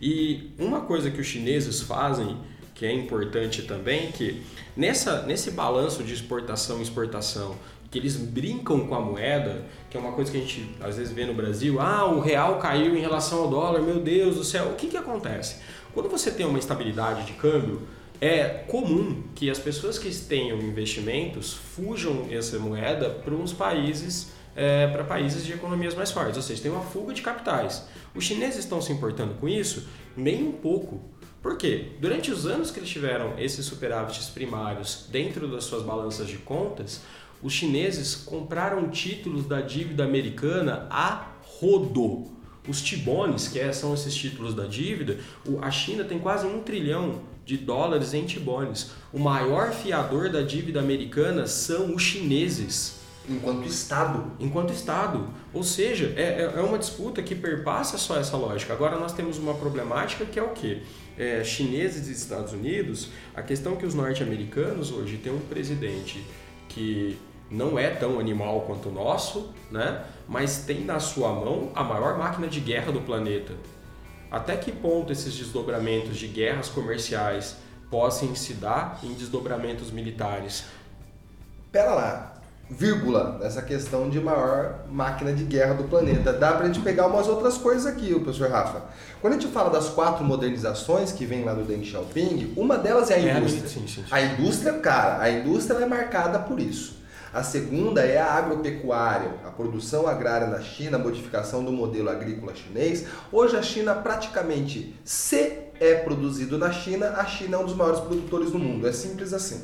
E uma coisa que os chineses fazem, que é importante também, que nessa, nesse balanço de exportação e exportação, que eles brincam com a moeda, que é uma coisa que a gente às vezes vê no Brasil, ah, o real caiu em relação ao dólar, meu Deus do céu, o que, que acontece? Quando você tem uma estabilidade de câmbio, é comum que as pessoas que tenham investimentos fujam essa moeda para uns países é, para países de economias mais fortes, ou seja, tem uma fuga de capitais. Os chineses estão se importando com isso? Nem um pouco. Por quê? Durante os anos que eles tiveram esses superávites primários dentro das suas balanças de contas, os chineses compraram títulos da dívida americana a rodo. Os tibones, que é, são esses títulos da dívida, a China tem quase um trilhão de dólares em tibones. O maior fiador da dívida americana são os chineses. Enquanto Estado. Enquanto Estado. Ou seja, é, é, é uma disputa que perpassa só essa lógica. Agora nós temos uma problemática que é o quê? É, chineses e Estados Unidos, a questão é que os norte-americanos hoje têm um presidente que não é tão animal quanto o nosso, né? mas tem na sua mão a maior máquina de guerra do planeta. Até que ponto esses desdobramentos de guerras comerciais possam se dar em desdobramentos militares? Pera lá, vírgula, nessa questão de maior máquina de guerra do planeta. Dá pra gente pegar umas outras coisas aqui, o professor Rafa. Quando a gente fala das quatro modernizações que vem lá do Deng Xiaoping, uma delas é a é, indústria. É, sim, sim, sim. A indústria, cara, a indústria é marcada por isso. A segunda é a agropecuária, a produção agrária na China, a modificação do modelo agrícola chinês. Hoje a China praticamente, se é produzido na China, a China é um dos maiores produtores do mundo. É simples assim.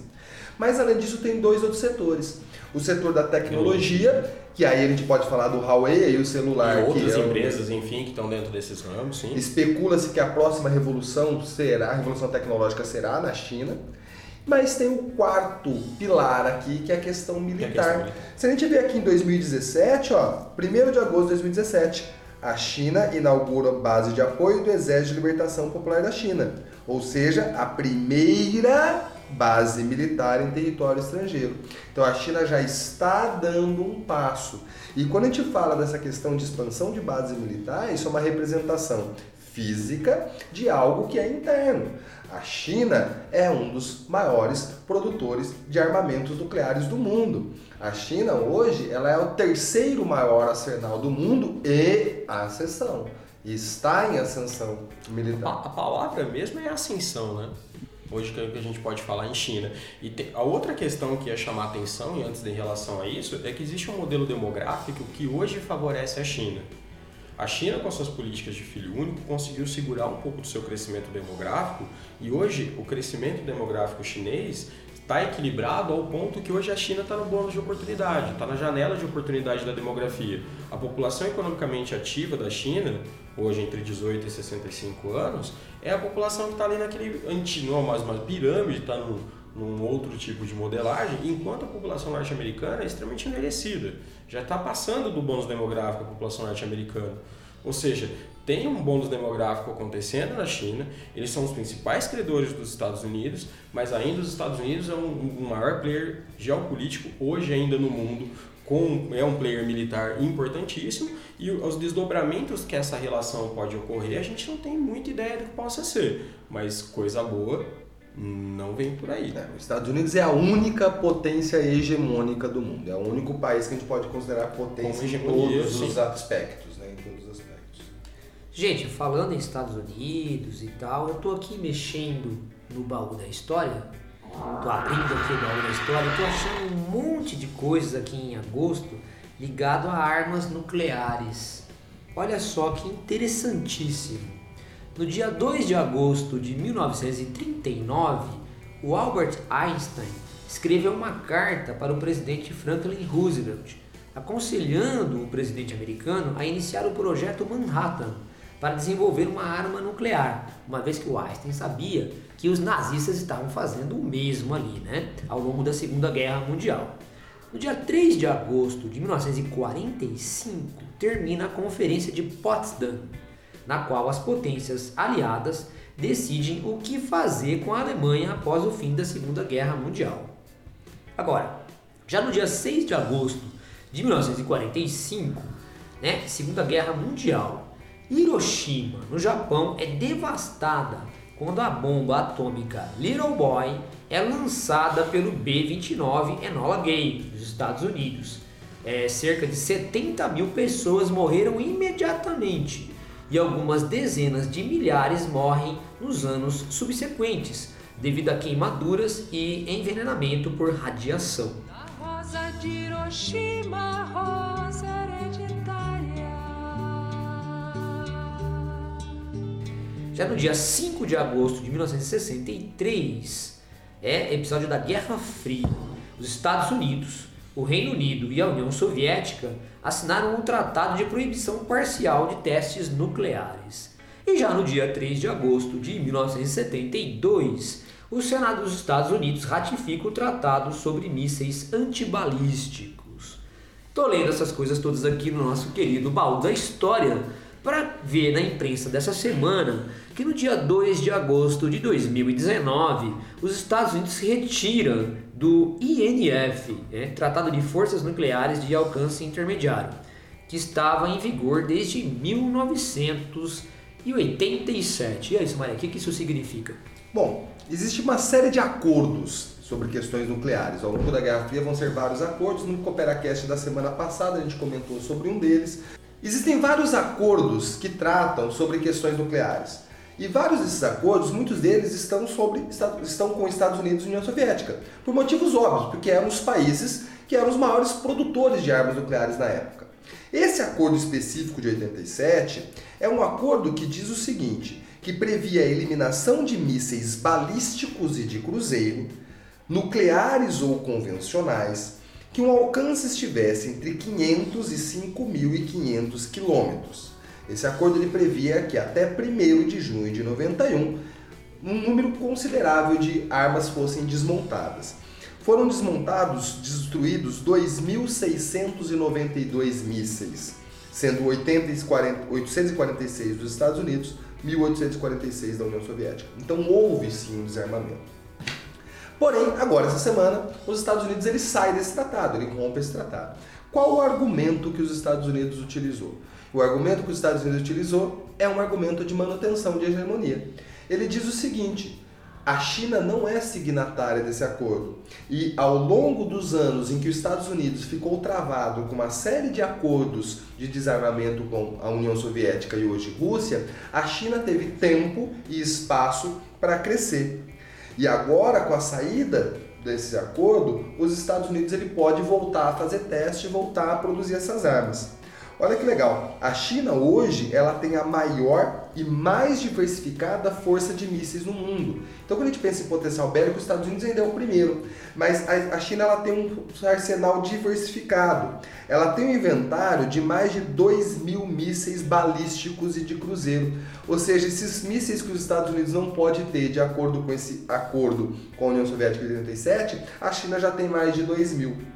Mas além disso tem dois outros setores. O setor da tecnologia, que aí a gente pode falar do Huawei e o celular. E outras é empresas, enfim, que estão dentro desses ramos, sim. Especula-se que a próxima revolução será, a revolução tecnológica será na China. Mas tem o quarto pilar aqui, que é a questão militar. É a questão militar. Se a gente ver aqui em 2017, ó, 1 de agosto de 2017, a China inaugura base de apoio do Exército de Libertação Popular da China. Ou seja, a primeira base militar em território estrangeiro. Então a China já está dando um passo. E quando a gente fala dessa questão de expansão de bases militares, isso é uma representação física de algo que é interno. A China é um dos maiores produtores de armamentos nucleares do mundo. A China hoje ela é o terceiro maior arsenal do mundo e ascensão. Está em ascensão militar. A, a palavra mesmo é ascensão, né? Hoje que a gente pode falar em China. E a outra questão que ia chamar atenção, e antes de relação a isso, é que existe um modelo demográfico que hoje favorece a China. A China, com suas políticas de filho único, conseguiu segurar um pouco do seu crescimento demográfico e hoje o crescimento demográfico chinês está equilibrado ao ponto que hoje a China está no bônus de oportunidade, está na janela de oportunidade da demografia. A população economicamente ativa da China, hoje entre 18 e 65 anos, é a população que está ali naquele, não mais uma pirâmide, está num, num outro tipo de modelagem, enquanto a população norte-americana é extremamente envelhecida. Já está passando do bônus demográfico a população norte-americana. Ou seja, tem um bônus demográfico acontecendo na China, eles são os principais credores dos Estados Unidos, mas ainda os Estados Unidos é um, um maior player geopolítico hoje ainda no mundo, com, é um player militar importantíssimo e os desdobramentos que essa relação pode ocorrer a gente não tem muita ideia do que possa ser, mas coisa boa não vem por aí. É, os Estados Unidos é a única potência hegemônica do mundo, é o único país que a gente pode considerar potência em todos sim. os aspectos, né? Em todos os aspectos. Gente, falando em Estados Unidos e tal, eu tô aqui mexendo no baú da história Tô abrindo aqui o baú da história, tô achando um monte de coisas aqui em agosto ligado a armas nucleares. Olha só que interessantíssimo. No dia 2 de agosto de 1939, o Albert Einstein escreveu uma carta para o presidente Franklin Roosevelt, aconselhando o presidente americano a iniciar o projeto Manhattan para desenvolver uma arma nuclear, uma vez que o Einstein sabia que os nazistas estavam fazendo o mesmo ali, né, ao longo da Segunda Guerra Mundial. No dia 3 de agosto de 1945, termina a Conferência de Potsdam, na qual as potências aliadas decidem o que fazer com a Alemanha após o fim da Segunda Guerra Mundial. Agora, já no dia 6 de agosto de 1945, né, Segunda Guerra Mundial, Hiroshima, no Japão, é devastada quando a bomba atômica Little Boy é lançada pelo B-29 Enola Gay, dos Estados Unidos. É, cerca de 70 mil pessoas morreram imediatamente e algumas dezenas de milhares morrem nos anos subsequentes, devido a queimaduras e envenenamento por radiação. A rosa de Hiroshima, rosa hereditária. Já no dia 5 de agosto de 1963, é episódio da Guerra Fria. Os Estados Unidos, o Reino Unido e a União Soviética assinaram um tratado de proibição parcial de testes nucleares. E já no dia 3 de agosto de 1972, o Senado dos Estados Unidos ratifica o Tratado sobre Mísseis Antibalísticos. Tô lendo essas coisas todas aqui no nosso querido baú da história para ver na imprensa dessa semana que no dia 2 de agosto de 2019 os Estados Unidos se retiram do INF, né, Tratado de Forças Nucleares de Alcance Intermediário, que estava em vigor desde 1987. E aí, Maria, o que isso significa? Bom, existe uma série de acordos sobre questões nucleares. Ao longo da Guerra Fria vão ser vários acordos. No CooperaCast da semana passada a gente comentou sobre um deles. Existem vários acordos que tratam sobre questões nucleares. E vários desses acordos, muitos deles estão, sobre, estão com Estados Unidos e União Soviética, por motivos óbvios, porque eram os países que eram os maiores produtores de armas nucleares na época. Esse acordo específico de 87 é um acordo que diz o seguinte, que previa a eliminação de mísseis balísticos e de cruzeiro, nucleares ou convencionais, que um alcance estivesse entre 500 e 5.500 quilômetros. Esse acordo ele previa que até 1 de junho de 91, um número considerável de armas fossem desmontadas. Foram desmontados, destruídos 2.692 mísseis, sendo 846 dos Estados Unidos, 1.846 da União Soviética. Então houve sim um desarmamento. Porém, agora essa semana, os Estados Unidos ele sai desse tratado, ele rompe esse tratado. Qual o argumento que os Estados Unidos utilizou? O argumento que os Estados Unidos utilizou é um argumento de manutenção de hegemonia. Ele diz o seguinte: a China não é signatária desse acordo. E ao longo dos anos em que os Estados Unidos ficou travado com uma série de acordos de desarmamento com a União Soviética e hoje Rússia, a China teve tempo e espaço para crescer. E agora, com a saída desse acordo, os Estados Unidos ele pode voltar a fazer teste e voltar a produzir essas armas. Olha que legal, a China hoje ela tem a maior e mais diversificada força de mísseis no mundo. Então quando a gente pensa em potencial bélico, os Estados Unidos ainda é o primeiro, mas a, China ela tem um arsenal diversificado. Ela tem um inventário de mais de 2 mil mísseis balísticos e de cruzeiro. Ou seja, esses mísseis que os Estados Unidos não pode ter de acordo com esse acordo com a União Soviética de 87, a China já tem mais de 2 mil.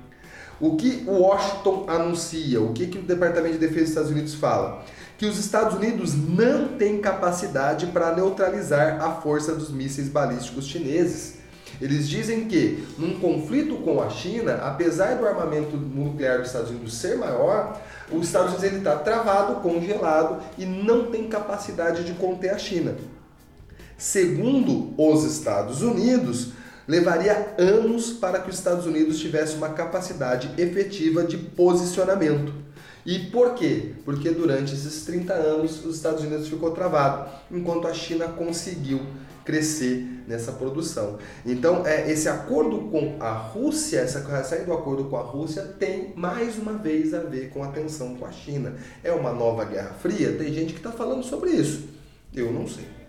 O que o Washington anuncia? O que, que o Departamento de Defesa dos Estados Unidos fala? Que os Estados Unidos não têm capacidade para neutralizar a força dos mísseis balísticos chineses. Eles dizem que, num conflito com a China, apesar do armamento nuclear dos Estados Unidos ser maior, os Estados Unidos está travado, congelado e não tem capacidade de conter a China. Segundo os Estados Unidos, levaria anos para que os Estados Unidos tivesse uma capacidade efetiva de posicionamento. E por quê? Porque durante esses 30 anos os Estados Unidos ficou travado, enquanto a China conseguiu crescer nessa produção. Então, é, esse acordo com a Rússia, essa saída do acordo com a Rússia tem mais uma vez a ver com a tensão com a China. É uma nova Guerra Fria? Tem gente que está falando sobre isso. Eu não sei.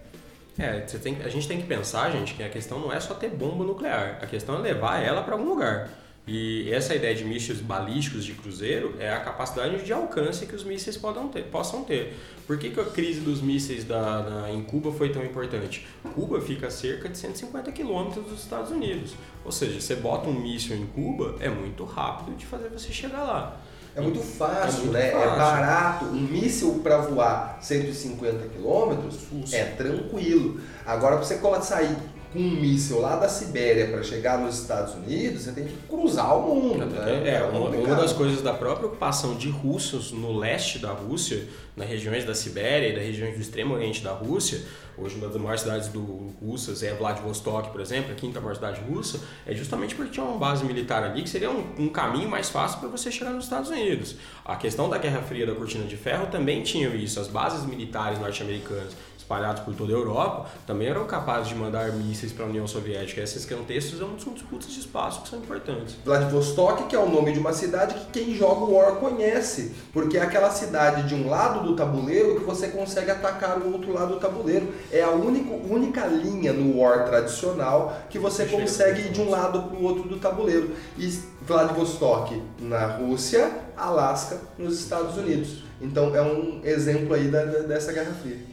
É, tem, a gente tem que pensar, gente, que a questão não é só ter bomba nuclear, a questão é levar ela para algum lugar. E essa ideia de mísseis balísticos de cruzeiro é a capacidade de alcance que os mísseis ter, possam ter. Por que, que a crise dos mísseis da, em Cuba foi tão importante? Cuba fica a cerca de 150 quilômetros dos Estados Unidos. Ou seja, você bota um míssil em Cuba, é muito rápido de fazer você chegar lá. É muito fácil, é muito né? É fácil. É barato. Um míssil para voar 150 km é tranquilo. Agora, para você sair com um míssil lá da Sibéria para chegar nos Estados Unidos, você tem que cruzar o mundo. Né? É, uma, uma, das coisas da própria ocupação de russos no leste da Rússia, nas regiões da Sibéria e das regiões do extremo oriente da Rússia, hoje uma das maiores cidades do, russas é Vladivostok, por exemplo, a quinta maior cidade russa, é justamente porque tinha uma base militar ali que seria um, um caminho mais fácil para você chegar nos Estados Unidos. A questão da Guerra Fria da Cortina de Ferro também tinha isso, as bases militares norte-americanas espalhados por toda a Europa, também eram capazes de mandar mísseis para a União Soviética. Esses contextos são disputas de espaço que são importantes. Vladivostok, que é o nome de uma cidade que quem joga o War conhece, porque é aquela cidade de um lado do tabuleiro que você consegue atacar o outro lado do tabuleiro. É a única, única linha no War tradicional que você consegue ir de um lado para o outro do tabuleiro. E Vladivostok na Rússia, Alasca nos Estados Unidos. Então é um exemplo aí da- dessa Guerra Fria.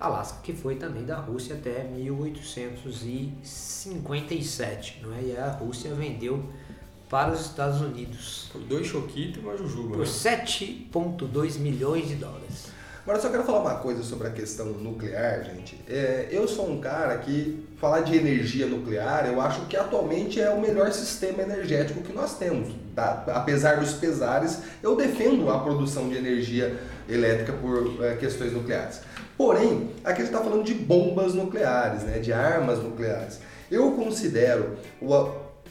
Alasca, que foi também da Rússia até 1857, não é? E a Rússia vendeu para os Estados Unidos Por dois choquitos e uma jujuba. por Né? 7,2 milhões de dólares. Agora eu só quero falar uma coisa sobre a questão nuclear, gente. É, eu sou um cara que falar de energia nuclear, eu acho que atualmente é o melhor sistema energético que nós temos. Tá? Apesar dos pesares, eu defendo a produção de energia elétrica por é, questões nucleares. Porém, aqui a gente está falando de bombas nucleares, né? de armas nucleares. Eu considero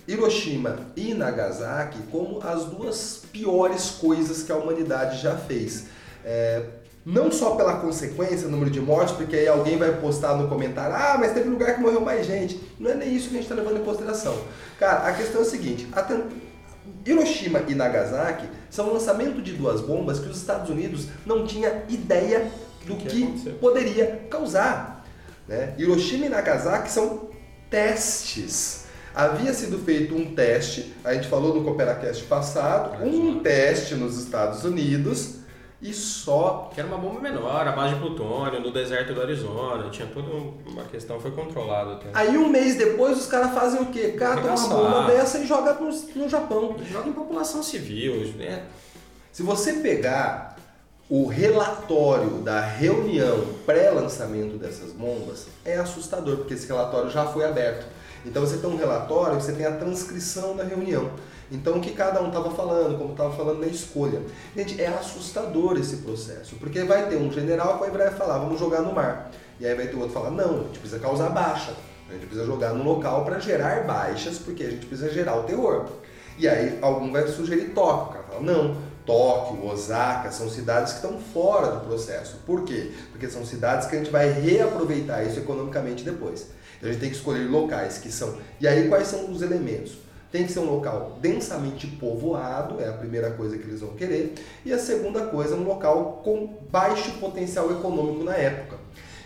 Hiroshima e Nagasaki como as duas piores coisas que a humanidade já fez. É, não só pela consequência, número de mortes, porque aí alguém vai postar no comentário, ah, mas teve lugar que morreu mais gente. Não é nem isso que a gente está levando em consideração. Cara, a questão é a seguinte, a Hiroshima e Nagasaki são o lançamento de duas bombas que os Estados Unidos não tinha ideia do que que, poderia causar. Né? Hiroshima e Nagasaki são testes. Havia sido feito um teste, a gente falou no CooperaCast passado, um teste nos Estados Unidos e só Que era uma bomba menor, a base de plutônio, no deserto do Arizona, tinha toda uma questão, foi controlada até. Aí um mês depois os caras fazem o quê? Catam uma bomba dessa e jogam no, no Japão. Joga em população civil, né? Se você pegar o relatório da reunião pré-lançamento dessas bombas, é assustador, porque esse relatório já foi aberto. Então você tem um relatório, você tem a transcrição da reunião. Então o que cada um estava falando, como estava falando na escolha. Gente, é assustador esse processo, porque vai ter um general que vai falar, vamos jogar no mar. E aí vai ter outro falar, não, a gente precisa causar baixa. A gente precisa jogar no local para gerar baixas, porque a gente precisa gerar o terror. E aí algum vai sugerir Tóquio. O cara fala, não, Tóquio, Osaka são cidades que estão fora do processo. Por quê? Porque são cidades que a gente vai reaproveitar isso economicamente depois. Então a gente tem que escolher locais que são. E aí quais são os elementos? Tem que ser um local densamente povoado, é a primeira coisa que eles vão querer. E a segunda coisa, um local com baixo potencial econômico na época.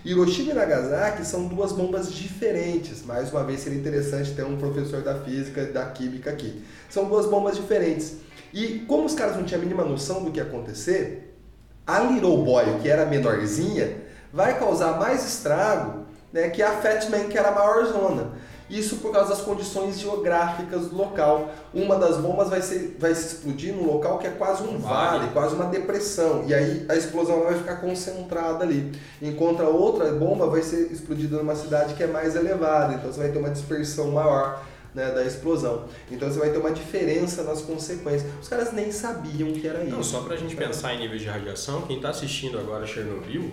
Hiroshima e Nagasaki são duas bombas diferentes. Mais uma vez seria interessante ter um professor da física e da química aqui. São duas bombas diferentes. E como os caras não tinham a mínima noção do que ia acontecer, a Little Boy, que era menorzinha, vai causar mais estrago né, que a Fat Man, que era a maior zona. Isso por causa das condições geográficas do local. Uma das bombas vai, ser, vai se explodir num local que é quase um vale, Vale. quase uma depressão. E aí a explosão vai ficar concentrada ali. Enquanto a outra bomba vai ser explodida numa cidade que é mais elevada. Então você vai ter uma dispersão maior né, da explosão. Então você vai ter uma diferença nas consequências. Os caras nem sabiam que era isso. Não, só pra gente pensar em níveis de radiação, quem tá assistindo agora Chernobyl,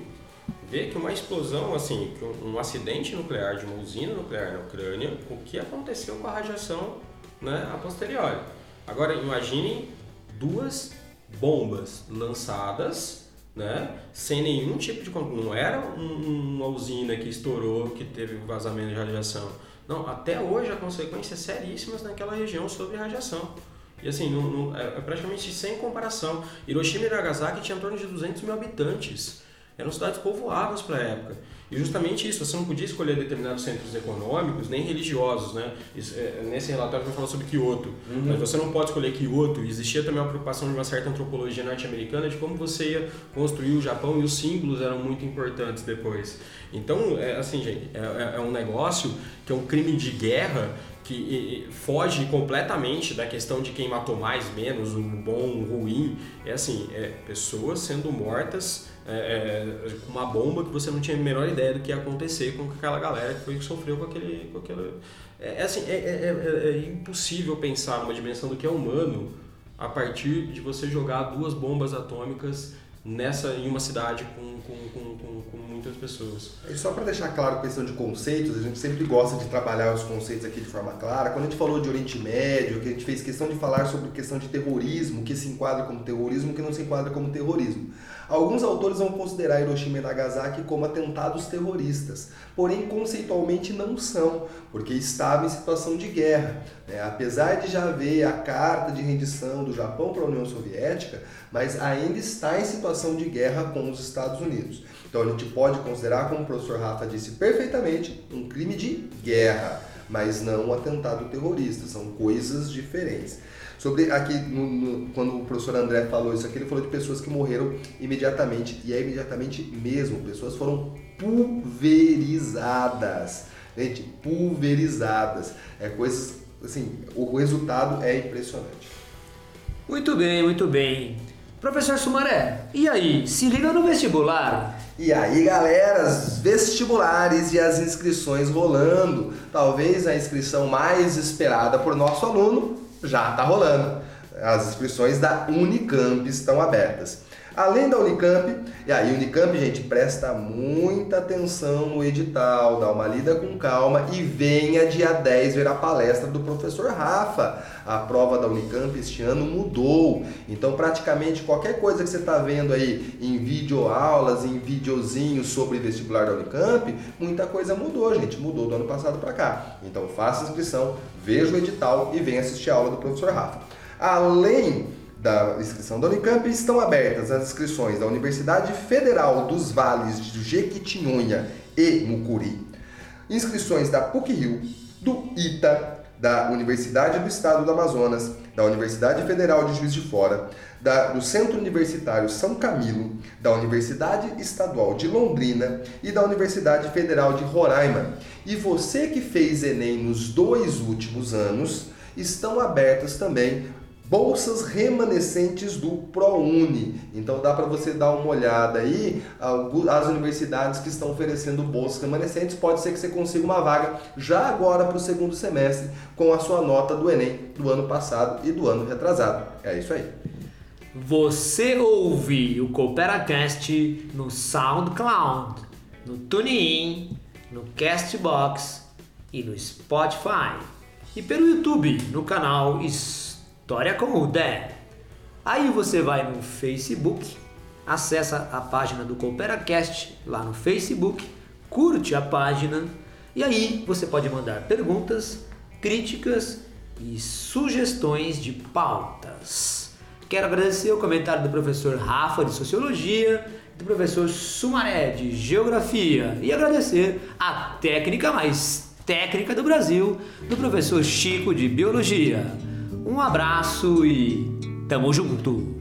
vê que uma explosão, assim, um acidente nuclear de uma usina nuclear na Ucrânia, o que aconteceu com a radiação né, a posteriori. Agora, imaginem duas bombas lançadas, né, sem nenhum tipo de... Não era um- uma usina que estourou, que teve vazamento de radiação. Não, até hoje há consequências seríssimas naquela região sobre radiação. E assim, não- não- é é praticamente sem comparação. Hiroshima e Nagasaki tinham em torno de 200 mil habitantes. Eram cidades povoadas para a época. E justamente isso, você não podia escolher determinados centros econômicos, nem religiosos, né? Isso, é, nesse relatório vai falar sobre Kyoto. Mas você não pode escolher Kyoto. Existia também uma preocupação de uma certa antropologia norte-americana de como você ia construir o Japão e os símbolos eram muito importantes depois. Então, é, assim, gente, é, é- é um negócio que é um crime de guerra que foge completamente da questão de quem matou mais, menos, o bom, o ruim. É assim, é pessoas sendo mortas é, é, com uma bomba que você não tinha a menor ideia do que ia acontecer com aquela galera que foi que sofreu com aquele. Com aquele é, é assim, é, é- é- é impossível pensar numa dimensão do que é humano a partir de você jogar duas bombas atômicas nessa em uma cidade com, com, com, com, muitas pessoas. E só para deixar claro a questão de conceitos, a gente sempre gosta de trabalhar os conceitos aqui de forma clara. Quando a gente falou de Oriente Médio, que a gente fez questão de falar sobre questão de terrorismo, que se enquadra como terrorismo, que não se enquadra como terrorismo. Alguns autores vão considerar Hiroshima e Nagasaki como atentados terroristas, porém conceitualmente não são, porque estava em situação de guerra. Né? Apesar de já haver a carta de rendição do Japão para a União Soviética, mas ainda está em situação de guerra com os Estados Unidos. Então a gente pode considerar, como o professor Rafa disse perfeitamente, um crime de guerra, mas não um atentado terrorista, são coisas diferentes. Sobre aqui, no, no, quando o professor André falou isso aqui, ele falou de pessoas que morreram imediatamente, e é imediatamente mesmo, pessoas foram pulverizadas. Gente, pulverizadas. É coisas, assim, o resultado é impressionante. Muito bem, muito bem. Professor Sumaré, e aí, se liga no vestibular? E aí, galera, vestibulares e as inscrições rolando. Talvez a inscrição mais esperada por nosso aluno já está rolando. As inscrições da Unicamp estão abertas. Além da Unicamp, e aí Unicamp, gente, presta muita atenção no edital, dá uma lida com calma e venha dia 10 ver a palestra do professor Rafa. A prova da Unicamp este ano mudou, então praticamente qualquer coisa que você está vendo aí em videoaulas, em videozinhos sobre vestibular da Unicamp, muita coisa mudou, gente, mudou do ano passado para cá. Então faça inscrição, veja o edital e venha assistir a aula do professor Rafa. Além da inscrição da Unicamp estão abertas as inscrições da Universidade Federal dos Vales de Jequitinhonha e Mucuri, inscrições da PUC-Rio, do ITA, da Universidade do Estado do Amazonas, da Universidade Federal de Juiz de Fora, da, do Centro Universitário São Camilo, da Universidade Estadual de Londrina e da Universidade Federal de Roraima. E você que fez Enem nos dois últimos anos, estão abertas também bolsas remanescentes do ProUni. Então dá para você dar uma olhada aí as universidades que estão oferecendo bolsas remanescentes. Pode ser que você consiga uma vaga já agora para o segundo semestre com a sua nota do Enem do ano passado e do ano retrasado. É isso aí. Você ouve o CooperaCast no SoundCloud, no TuneIn, no Castbox e no Spotify. E pelo YouTube no canal História com o Dé. Aí você vai no Facebook, acessa a página do CooperaCast lá no Facebook, curte a página e aí você pode mandar perguntas, críticas e sugestões de pautas. Quero agradecer o comentário do professor Rafa de Sociologia, do professor Sumaré de Geografia e agradecer a técnica mais técnica do Brasil, do professor Chico de Biologia. Um abraço e tamo junto!